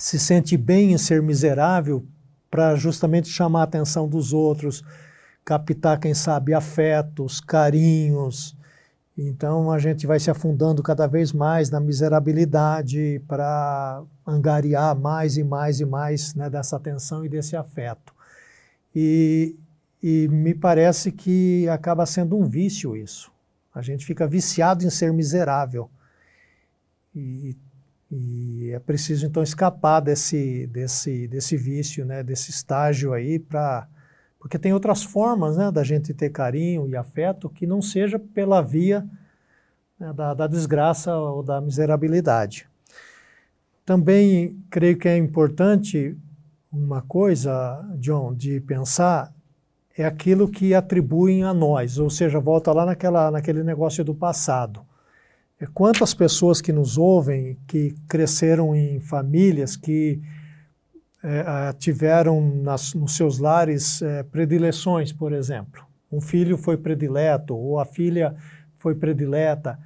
se sente bem em ser miserável para justamente chamar a atenção dos outros, captar, quem sabe, afetos, carinhos Então a gente vai se afundando cada vez mais na miserabilidade para angariar mais e mais e mais né, dessa atenção e desse afeto. E, e me parece que acaba sendo um vício isso. A gente fica viciado em ser miserável. E, e é preciso então escapar desse, desse, desse vício, né, desse estágio aí, para porque tem outras formas né, da gente ter carinho e afeto que não seja pela via né, da, da desgraça ou da miserabilidade. Também creio que é importante uma coisa, John, de pensar é aquilo que atribuem a nós, ou seja, volta lá naquela, naquele negócio do passado. É quantas pessoas que nos ouvem, que cresceram em famílias, que é, tiveram nas, nos seus lares é, predileções, por exemplo. Um filho foi predileto, ou a filha foi predileta,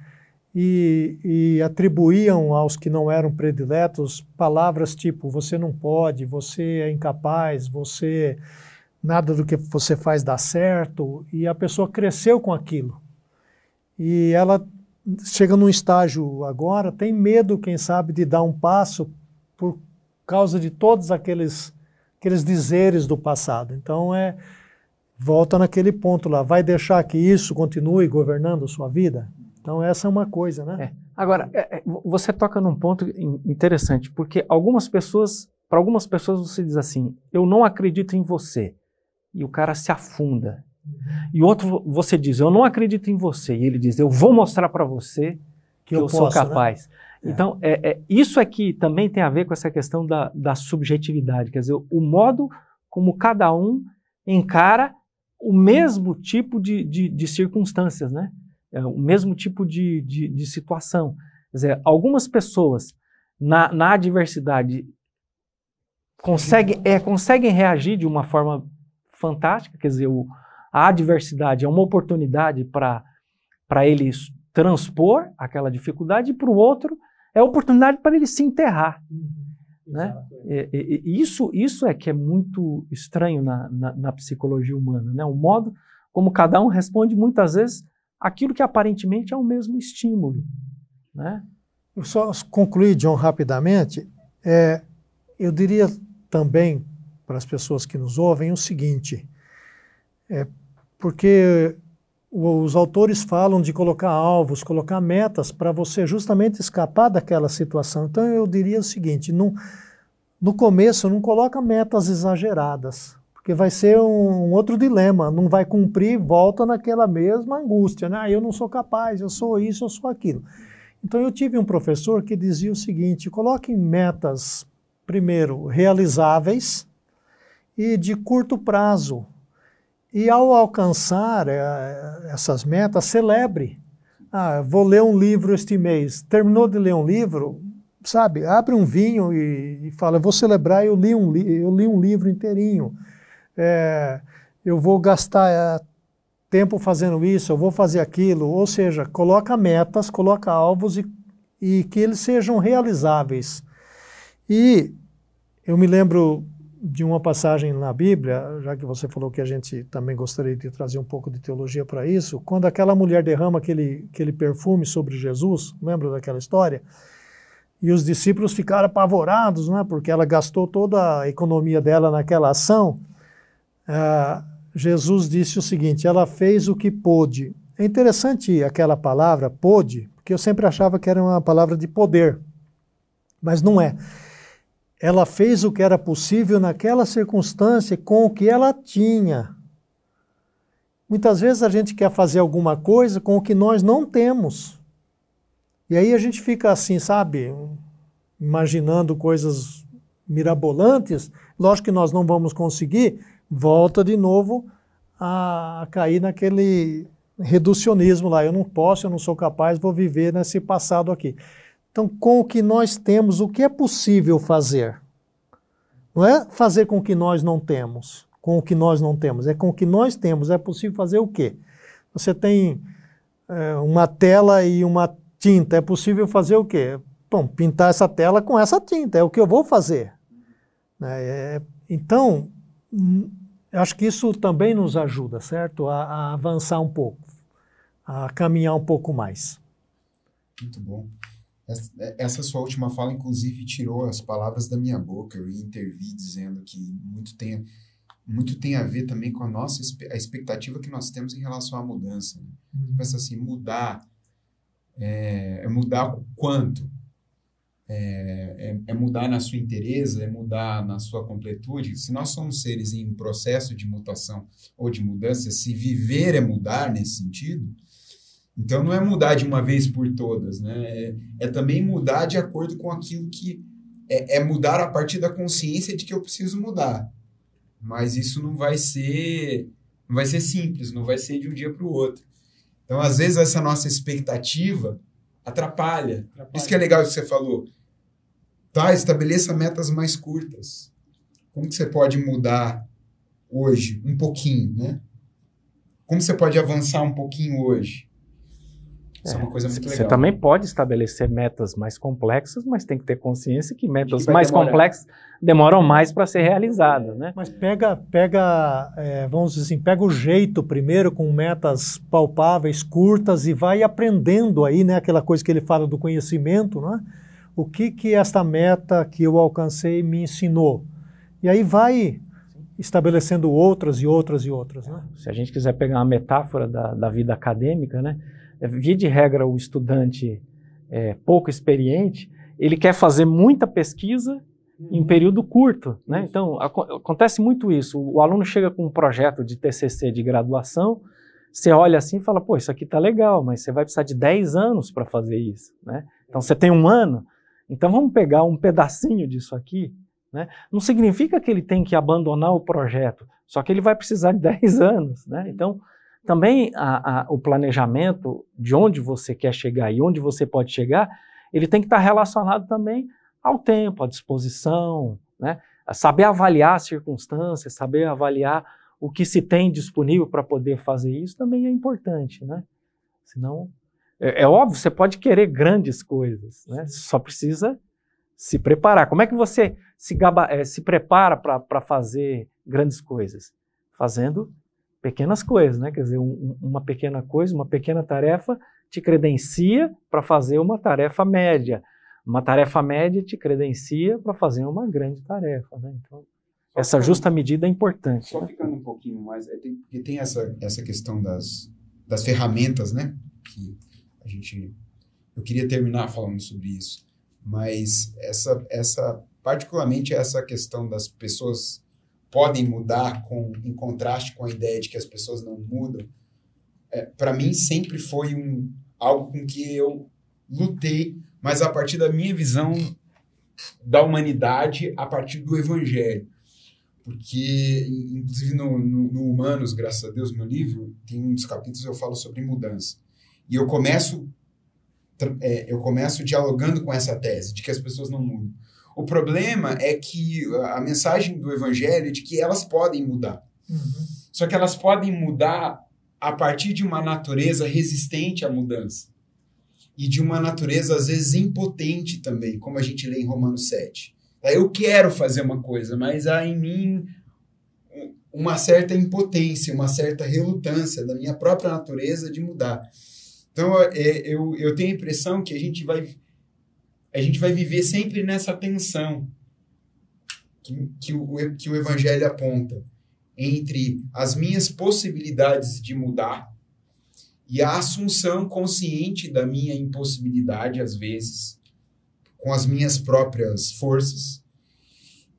e, e atribuíam aos que não eram prediletos palavras tipo: você não pode, você é incapaz, você nada do que você faz dá certo, e a pessoa cresceu com aquilo. E ela chega num estágio agora, tem medo, quem sabe, de dar um passo por causa de todos aqueles, aqueles dizeres do passado. Então é volta naquele ponto lá, vai deixar que isso continue governando a sua vida? Então essa é uma coisa, né? É. Agora, é, é você toca num ponto interessante, porque algumas pessoas, para algumas pessoas você diz assim, eu não acredito em você e o cara se afunda. E outro, você diz, eu não acredito em você. E ele diz, eu vou mostrar para você que, que eu, eu posso, sou né? capaz. Né? Então, é, é, isso aqui também tem a ver com essa questão da, da subjetividade. Quer dizer, o modo como cada um encara o mesmo tipo de, de, de circunstâncias, né? É, o mesmo tipo de, de, de, situação. Quer dizer, algumas pessoas na, na adversidade conseguem, é, conseguem reagir de uma forma fantástica, quer dizer, o, a adversidade é uma oportunidade para ele transpor aquela dificuldade, e para o outro é oportunidade para ele se enterrar. Uhum. Né? E, e, e isso, isso é que é muito estranho na, na, na, psicologia humana, né? o modo como cada um responde muitas vezes aquilo que aparentemente é o mesmo estímulo. Né? Eu só concluir, John, rapidamente. É, eu diria também para as pessoas que nos ouvem o seguinte: é porque os autores falam de colocar alvos, colocar metas para você justamente escapar daquela situação. Então eu diria o seguinte: no, começo não coloca metas exageradas, porque vai ser um, um outro dilema, não vai cumprir, volta naquela mesma angústia, né? Ah, eu não sou capaz, eu sou isso, eu sou aquilo. Então eu tive um professor que dizia o seguinte: coloque metas primeiro realizáveis, e de curto prazo. E ao alcançar é, essas metas, celebre. Ah, vou ler um livro este mês. Terminou de ler um livro, sabe? Abre um vinho e, e fala: vou celebrar. Eu li um, li eu li um livro inteirinho. É, eu vou gastar é, tempo fazendo isso. Eu vou fazer aquilo. Ou seja, coloca metas, coloca alvos e, e que eles sejam realizáveis. E eu me lembro de uma passagem na Bíblia, já que você falou que a gente também gostaria de trazer um pouco de teologia para isso, quando aquela mulher derrama aquele, aquele perfume sobre Jesus, lembra daquela história? E os discípulos ficaram apavorados, né, porque ela gastou toda a economia dela naquela ação. Ah, Jesus disse o seguinte: ela fez o que pôde. É interessante aquela palavra, pôde, porque eu sempre achava que era uma palavra de poder, mas não é ela fez o que era possível naquela circunstância com o que ela tinha. Muitas vezes a gente quer fazer alguma coisa com o que nós não temos. E aí a gente fica assim, sabe, imaginando coisas mirabolantes. Lógico que nós não vamos conseguir, volta de novo a cair naquele reducionismo lá. Eu não posso, eu não sou capaz, vou viver nesse passado aqui. Então, com o que nós temos, o que é possível fazer? Não é fazer com o que nós não temos, com o que nós não temos, é com o que nós temos. É possível fazer o quê? Você tem é, uma tela e uma tinta, é possível fazer o quê? Bom, pintar essa tela com essa tinta, é o que eu vou fazer. É, é então, acho que isso também nos ajuda, certo? A, a avançar um pouco. a caminhar um pouco mais. Muito bom. Essa, essa sua última fala, inclusive, tirou as palavras da minha boca. Eu ia intervir dizendo que muito tem, muito tem a ver também com a nossa a expectativa que nós temos em relação à mudança. Né? Uhum. Pensa assim, mudar é, é mudar o quanto? É, é, é, mudar na sua inteireza, é mudar na sua completude. Se nós somos seres em processo de mutação ou de mudança, se viver é mudar nesse sentido, então não é mudar de uma vez por todas, né? É, é também mudar de acordo com aquilo que é, é, mudar a partir da consciência de que eu preciso mudar. Mas isso não vai ser não vai ser simples, não vai ser de um dia para o outro. Então, às vezes, essa nossa expectativa atrapalha. atrapalha. Isso que é legal que você falou. Tá, estabeleça metas mais curtas. Como que você pode mudar hoje um pouquinho, né? Como você pode avançar um pouquinho hoje? Isso é, é uma coisa muito legal. Você também pode estabelecer metas mais complexas, mas tem que ter consciência que metas que mais demorar. complexas demoram mais para ser realizadas, né? Mas pega, pega, é, vamos dizer assim, pega o jeito primeiro com metas palpáveis, curtas e vai aprendendo aí, né? Aquela coisa que ele fala do conhecimento, né? O que que esta meta que eu alcancei me ensinou? E aí vai estabelecendo outras e outras e outras, né? Se a gente quiser pegar uma metáfora da, da vida acadêmica, né? É, via de regra, o estudante é, pouco experiente, ele quer fazer muita pesquisa em uhum. período curto, né? Então, ac acontece muito isso. O aluno chega com um projeto de TCC de graduação, você olha assim e fala, pô, isso aqui está legal, mas você vai precisar de 10 anos para fazer isso, né? Então, você tem um ano, então vamos pegar um pedacinho disso aqui, né? Não significa que ele tem que abandonar o projeto, só que ele vai precisar de 10 anos, né? Então, também a, a, o planejamento de onde você quer chegar e onde você pode chegar, ele tem que estar relacionado também ao tempo, à disposição, né? Saber avaliar as circunstâncias, saber avaliar o que se tem disponível para poder fazer isso também é importante, né? Senão, é, é óbvio, você pode querer grandes coisas, né? Só precisa se preparar. Como é que você se, gaba, é, se prepara para fazer grandes coisas? Fazendo pequenas coisas, né? Quer dizer, um, uma pequena coisa, uma pequena tarefa te credencia para fazer uma tarefa média. Uma tarefa média te credencia para fazer uma grande tarefa, né? Então, só essa ficando, justa medida é importante. Só né? ficando um pouquinho mais, é, tem, porque tem essa, essa questão das, das ferramentas, né? Que a gente, eu queria terminar falando sobre isso, mas essa, essa particularmente essa questão das pessoas podem mudar com, em contraste com a ideia de que as pessoas não mudam, é, para mim sempre foi um, algo com que eu lutei, mas a partir da minha visão da humanidade, a partir do evangelho. Porque, inclusive no, no, no Humanos, graças a Deus, meu livro, tem um dos capítulos eu falo sobre mudança. E eu começo, é, eu começo dialogando com essa tese de que as pessoas não mudam. O problema é que a mensagem do evangelho é de que elas podem mudar. Uhum. Só que elas podem mudar a partir de uma natureza resistente à mudança. E de uma natureza, às vezes, impotente também, como a gente lê em Romanos 7. Eu quero fazer uma coisa, mas há em mim uma certa impotência, uma certa relutância da minha própria natureza de mudar. Então, é, eu, eu tenho a impressão que a gente vai a gente vai viver sempre nessa tensão que, que, o, que o Evangelho aponta entre as minhas possibilidades de mudar e a assunção consciente da minha impossibilidade, às vezes, com as minhas próprias forças,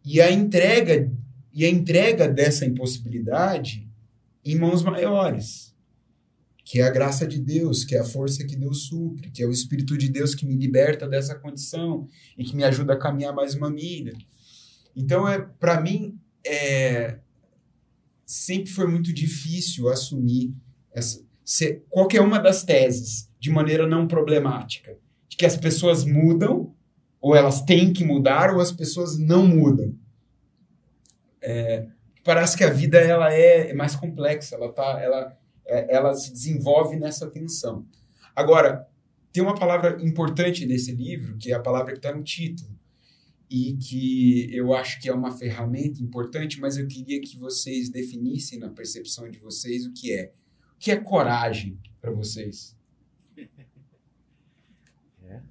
e a entrega e a entrega dessa impossibilidade em mãos maiores que é a graça de Deus, que é a força que Deus supre, que é o Espírito de Deus que me liberta dessa condição e que me ajuda a caminhar mais uma milha. Então, é, para mim, é, sempre foi muito difícil assumir essa, ser, qualquer uma das teses de maneira não problemática. De que as pessoas mudam, ou elas têm que mudar, ou as pessoas não mudam. É, parece que a vida ela é, é mais complexa, ela, tá, ela, é, ela se desenvolve nessa tensão. Agora, tem uma palavra importante nesse livro, que é a palavra que está no título, e que eu acho que é uma ferramenta importante, mas eu queria que vocês definissem na percepção de vocês o que é. O que é coragem para vocês? É.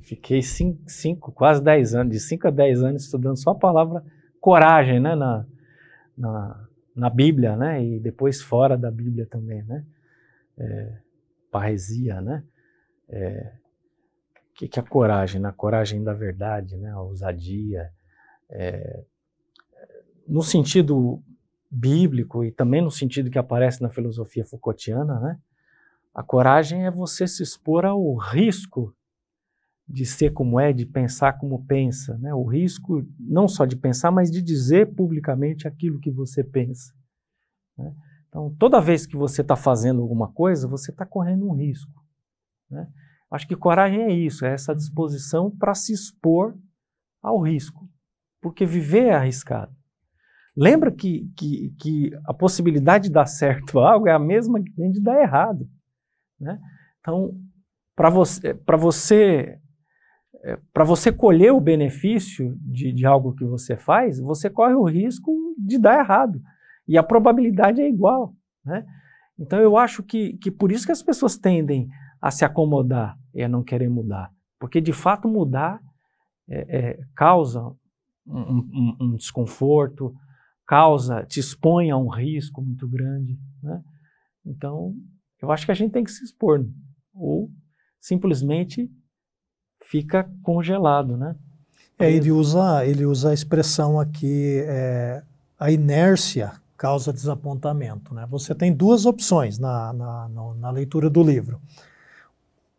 Fiquei cinco, cinco, quase dez anos, de 5 a 10 anos estudando só a palavra coragem, né, na, na, na Bíblia, né, e depois fora da Bíblia também, né, é, parresia, né, é, que, que é a coragem, né, a coragem da verdade, né, a ousadia, é, no sentido bíblico e também no sentido que aparece na filosofia Foucaultiana, né? A coragem é você se expor ao risco de ser como é, de pensar como pensa, né? O risco não só de pensar, mas de dizer publicamente aquilo que você pensa. Né? Então, toda vez que você está fazendo alguma coisa, você está correndo um risco. Né? Acho que coragem é isso, é essa disposição para se expor ao risco, porque viver é arriscado. Lembra que, que, que a possibilidade de dar certo algo é a mesma que tem de dar errado. Né? Então, para você, você, é, para você colher o benefício de, de algo que você faz, você corre o risco de dar errado. E a probabilidade é igual. Né? Então, eu acho que, que por isso que as pessoas tendem a se acomodar e a não querer mudar. Porque, de fato, mudar é, é, causa um, um, um desconforto, causa, te expõe a um risco muito grande. Né? Então, eu acho que a gente tem que se expor, ou simplesmente fica congelado, né? É, ele usa, ele usa a expressão aqui, é, a inércia causa desapontamento. Né? Você tem duas opções na, na, na leitura do livro.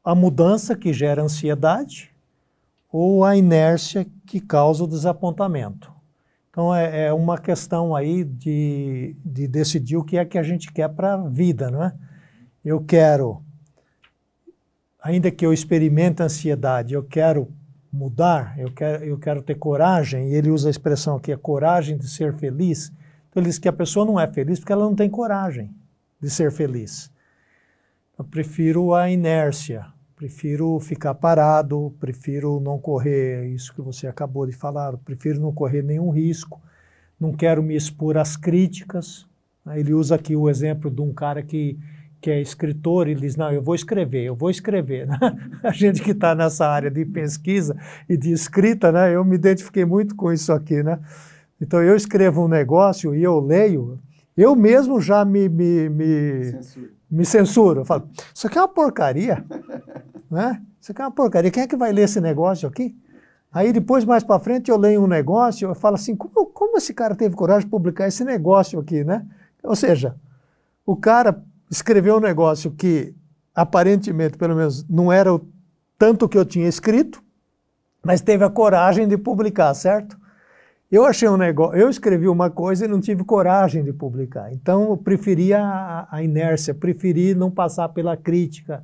A mudança que gera ansiedade ou a inércia que causa o desapontamento. Então é, é, uma questão aí de, de decidir o que é que a gente quer para a vida, não é? Eu quero, ainda que eu experimente ansiedade, eu quero mudar, eu quero, eu quero ter coragem, e ele usa a expressão aqui, a coragem de ser feliz. Então ele diz que a pessoa não é feliz porque ela não tem coragem de ser feliz. Eu prefiro a inércia, prefiro ficar parado, prefiro não correr isso que você acabou de falar, prefiro não correr nenhum risco, não quero me expor às críticas. Ele usa aqui o exemplo de um cara que, que é escritor e diz: Não, eu vou escrever, eu vou escrever. A gente que está nessa área de pesquisa e de escrita, né, eu me identifiquei muito com isso aqui. Né? Então, eu escrevo um negócio e eu leio, eu mesmo já me, me, me, me censuro. Eu falo: Isso aqui é uma porcaria. Né? Isso aqui é uma porcaria. Quem é que vai ler esse negócio aqui? Aí depois, mais para frente, eu leio um negócio, eu falo assim, como, como esse cara teve coragem de publicar esse negócio aqui, né? Ou seja, o cara escreveu um negócio que aparentemente, pelo menos, não era o tanto que eu tinha escrito, mas teve a coragem de publicar, certo? Eu achei um negócio, eu escrevi uma coisa e não tive coragem de publicar. Então, eu preferia a, a inércia, preferi não passar pela crítica,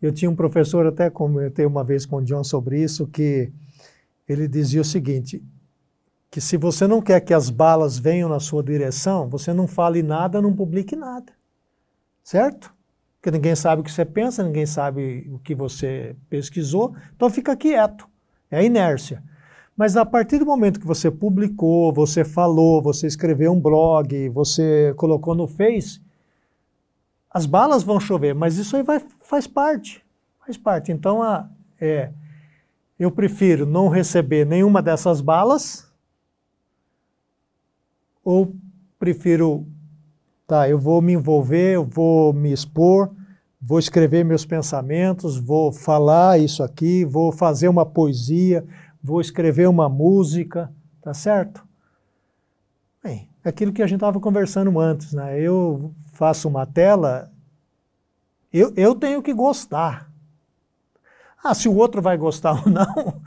eu tinha um professor, até comentei uma vez com o John sobre isso, que ele dizia o seguinte: que se você não quer que as balas venham na sua direção, você não fale nada, não publique nada. Certo? Porque ninguém sabe o que você pensa, ninguém sabe o que você pesquisou, então fica quieto. É a inércia. Mas a partir do momento que você publicou, você falou, você escreveu um blog, você colocou no Face, as balas vão chover, mas isso aí vai, faz parte. Faz parte. Então, a, é, eu prefiro não receber nenhuma dessas balas ou prefiro, tá, eu vou me envolver, eu vou me expor, vou escrever meus pensamentos, vou falar isso aqui, vou fazer uma poesia, vou escrever uma música, tá certo? Bem, é aquilo que a gente estava conversando antes, né? Eu faço uma tela, eu, eu tenho que gostar. Ah, se o outro vai gostar ou não.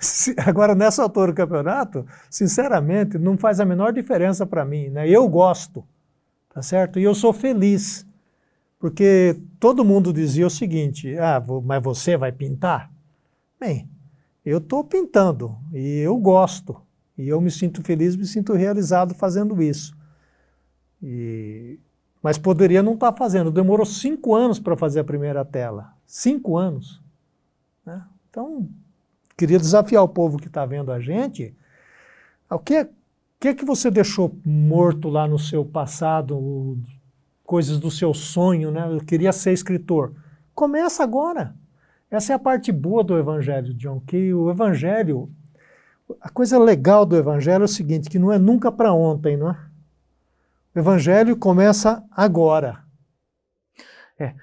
se, agora, nessa altura do campeonato, sinceramente, não faz a menor diferença para mim. Né? Eu gosto, tá certo? E eu sou feliz. Porque todo mundo dizia o seguinte: ah, mas você vai pintar? Bem, eu estou pintando e eu gosto. E eu me sinto feliz, me sinto realizado fazendo isso. E mas poderia não estar tá fazendo. Demorou cinco anos para fazer a primeira tela. Cinco anos. Né? Então, queria desafiar o povo que está vendo a gente. O que, que é que você deixou morto lá no seu passado, coisas do seu sonho, né? Eu queria ser escritor. Começa agora. Essa é a parte boa do evangelho, John, que o evangelho, a coisa legal do evangelho é o seguinte, que não é nunca para ontem, não é? O evangelho começa agora. É,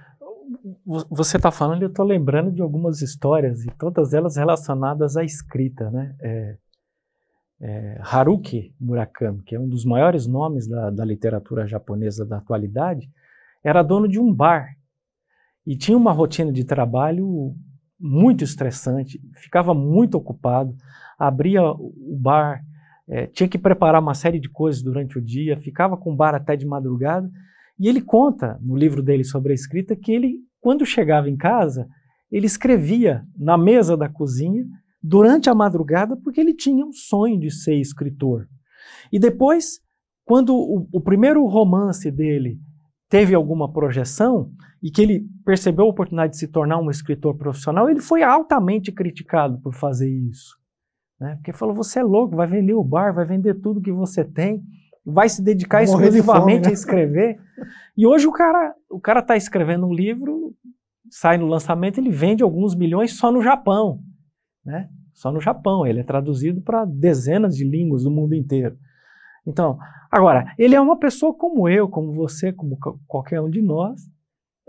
você está falando, eu estou lembrando de algumas histórias, e todas elas relacionadas à escrita. Né? É, é, Haruki Murakami, que é um dos maiores nomes da, da, literatura japonesa da atualidade, era dono de um bar e tinha uma rotina de trabalho muito estressante, ficava muito ocupado, abria o bar, é, tinha que preparar uma série de coisas durante o dia, ficava com o bar até de madrugada. E ele conta no livro dele sobre a escrita que ele, quando chegava em casa, ele escrevia na mesa da cozinha durante a madrugada porque ele tinha um sonho de ser escritor. E depois, quando o, o primeiro romance dele teve alguma projeção e que ele percebeu a oportunidade de se tornar um escritor profissional, ele foi altamente criticado por fazer isso. Né? Porque falou: você é louco, vai vender o bar, vai vender tudo que você tem, vai se dedicar exclusivamente fome, né? a escrever. E hoje o cara o cara está escrevendo um livro, sai no lançamento, ele vende alguns milhões só no Japão. Né? Só no Japão. Ele é traduzido para dezenas de línguas do mundo inteiro. Então, agora, ele é uma pessoa como eu, como você, como qualquer um de nós.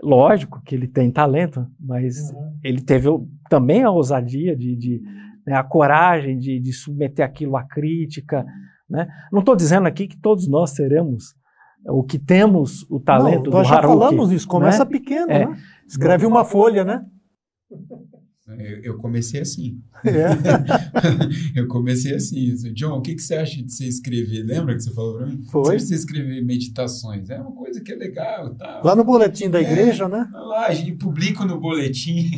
Lógico que ele tem talento, mas uhum. ele teve também a ousadia de, de né, a coragem de, de, submeter aquilo à crítica. Né? Não estou dizendo aqui que todos nós seremos o que temos o talento Não, do Haruki. Nós já falamos isso, começa né? pequeno, é. né? Escreve uma folha, né? Eu, eu comecei assim. É. eu comecei assim. John, o que, que você acha de você escrever? Lembra que você falou para mim? Foi. Você escrever meditações. É uma coisa que é legal. Tá? Lá no boletim da é, igreja, né? Lá, a gente publica no boletim.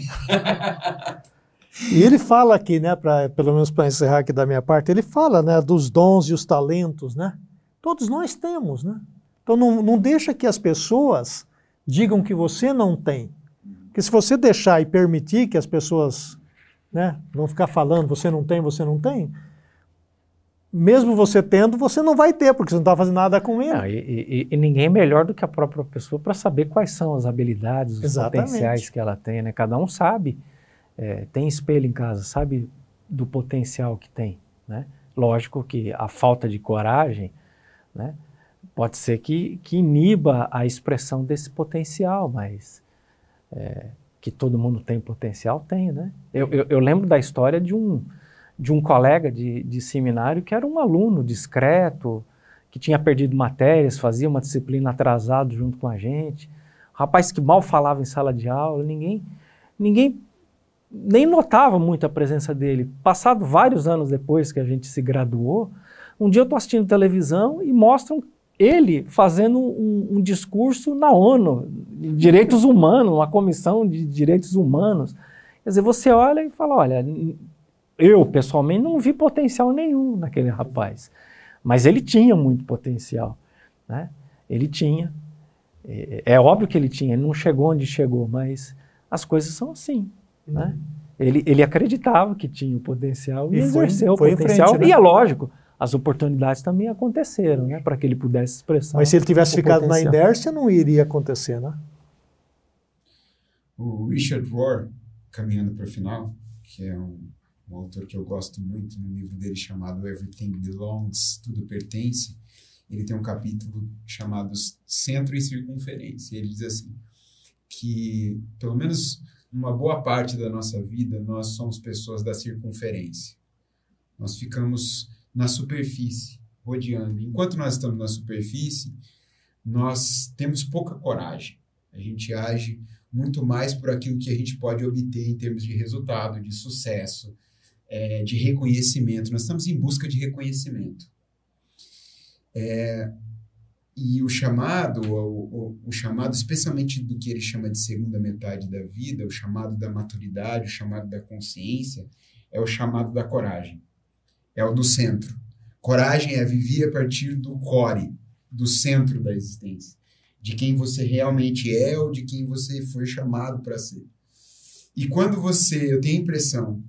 E ele fala aqui, né, pra, pelo menos para encerrar aqui da minha parte, ele fala né, dos dons e os talentos, né? Todos nós temos, né? Então não, não deixa que as pessoas digam que você não tem. Porque se você deixar e permitir que as pessoas né, vão ficar falando, você não tem, você não tem, mesmo você tendo, você não vai ter, porque você não está fazendo nada com ele. Não, e, e, e, ninguém é melhor do que a própria pessoa para saber quais são as habilidades, os Exatamente. potenciais que ela tem. Né? Cada um sabe é, tem espelho em casa, sabe do potencial que tem, né? Lógico que a falta de coragem, né, pode ser que, que iniba a expressão desse potencial, mas é, que todo mundo tem potencial, tem, né? Eu, eu, eu, lembro da história de um, de um colega de, de seminário que era um aluno discreto, que tinha perdido matérias, fazia uma disciplina atrasado junto com a gente, rapaz que mal falava em sala de aula, ninguém, ninguém nem notava muito a presença dele. Passado vários anos depois que a gente se graduou, um dia eu estou assistindo televisão e mostram ele fazendo um, um, discurso na ONU, de direitos humanos, uma comissão de direitos humanos. Quer dizer, você olha e fala, olha, eu pessoalmente não vi potencial nenhum naquele rapaz, mas ele tinha muito potencial, né? Ele tinha. É, é óbvio que ele tinha, ele não chegou onde chegou, mas as coisas são assim. Né? Ele, ele acreditava que tinha o potencial e, e exerceu foi, o potencial. Frente, né? E é lógico, as oportunidades também aconteceram, né? Para que ele pudesse expressar. Mas se ele tivesse ficado potencial. na inércia, não iria acontecer, né? O Richard Rohr, caminhando para o final, que é um, um, autor que eu gosto muito, no livro dele chamado Everything Belongs, Tudo Pertence, ele tem um capítulo chamado Centro e Circunferência. E ele diz assim, que pelo menos uma boa parte da nossa vida, nós somos pessoas da circunferência. Nós ficamos na superfície, rodeando. Enquanto nós estamos na superfície, nós temos pouca coragem. A gente age muito mais por aquilo que a gente pode obter em termos de resultado, de sucesso, é, de reconhecimento. Nós estamos em busca de reconhecimento. É, e o chamado, o, o, o, chamado, especialmente do que ele chama de segunda metade da vida, o chamado da maturidade, o chamado da consciência, é o chamado da coragem. É o do centro. Coragem é viver a partir do core, do centro da existência, de quem você realmente é ou de quem você foi chamado para ser. E quando você, eu tenho a impressão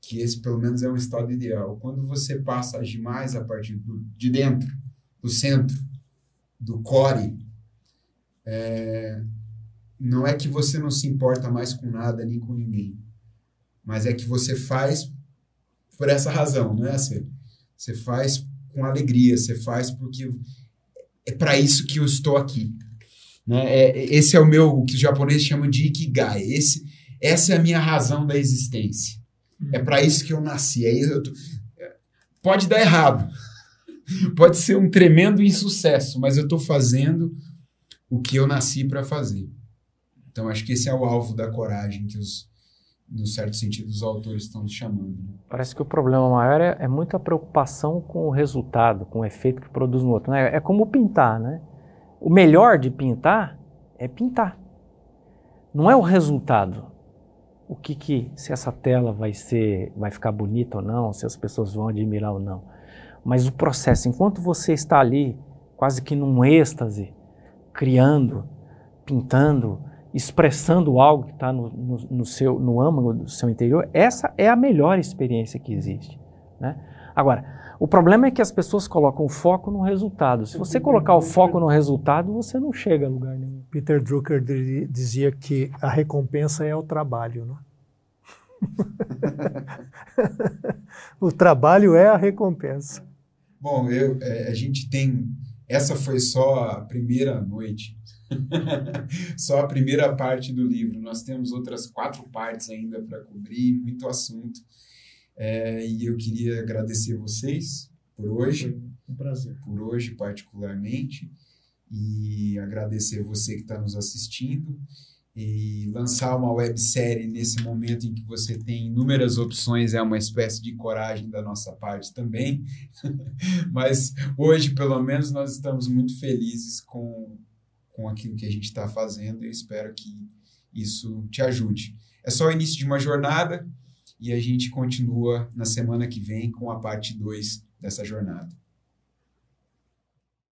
que esse pelo menos é um estado ideal, quando você passa a agir mais a partir do, de dentro, do centro, do core, é, não é que você não se importa mais com nada nem com ninguém, mas é que você faz por essa razão, não é assim? Você faz com alegria, você faz porque é para isso que eu estou aqui. Né? É, esse é o meu, o que os japoneses chamam de ikigai. Esse, essa é a minha razão da existência. É para isso que eu nasci. É eu tô, pode dar errado. Pode ser um tremendo insucesso, mas eu estou fazendo o que eu nasci para fazer. Então, acho que esse é o alvo da coragem que os, no certo sentido, os autores estão chamando. Né? Parece que o problema maior é, é muita preocupação com o resultado, com o efeito que produz no outro. Né? É como pintar, né? O melhor de pintar é pintar. Não é o resultado. O que que se essa tela vai ser, vai ficar bonita ou não, se as pessoas vão admirar ou não. Mas o processo, enquanto você está ali, quase que num êxtase, criando, pintando, expressando algo que está no, no, no, seu, no âmago do seu interior, essa é a melhor experiência que existe. Né? Agora, o problema é que as pessoas colocam o foco no resultado. Se você colocar o foco no resultado, você não chega a lugar nenhum. Peter Drucker dizia que a recompensa é o trabalho. Não? o trabalho é a recompensa. Bom, eu, é, a gente tem. Essa foi só a primeira noite Só a primeira parte do livro. Nós temos outras quatro partes ainda para cobrir, muito assunto. É, e eu queria agradecer vocês por hoje. Foi um prazer. Por hoje, particularmente. E agradecer você que está nos assistindo. E lançar uma websérie nesse momento em que você tem inúmeras opções é uma espécie de coragem da nossa parte também. Mas hoje, pelo menos, nós estamos muito felizes com com aquilo que a gente está fazendo e eu espero que isso te ajude. É só o início de uma jornada e a gente continua na semana que vem com a parte 2 dessa jornada.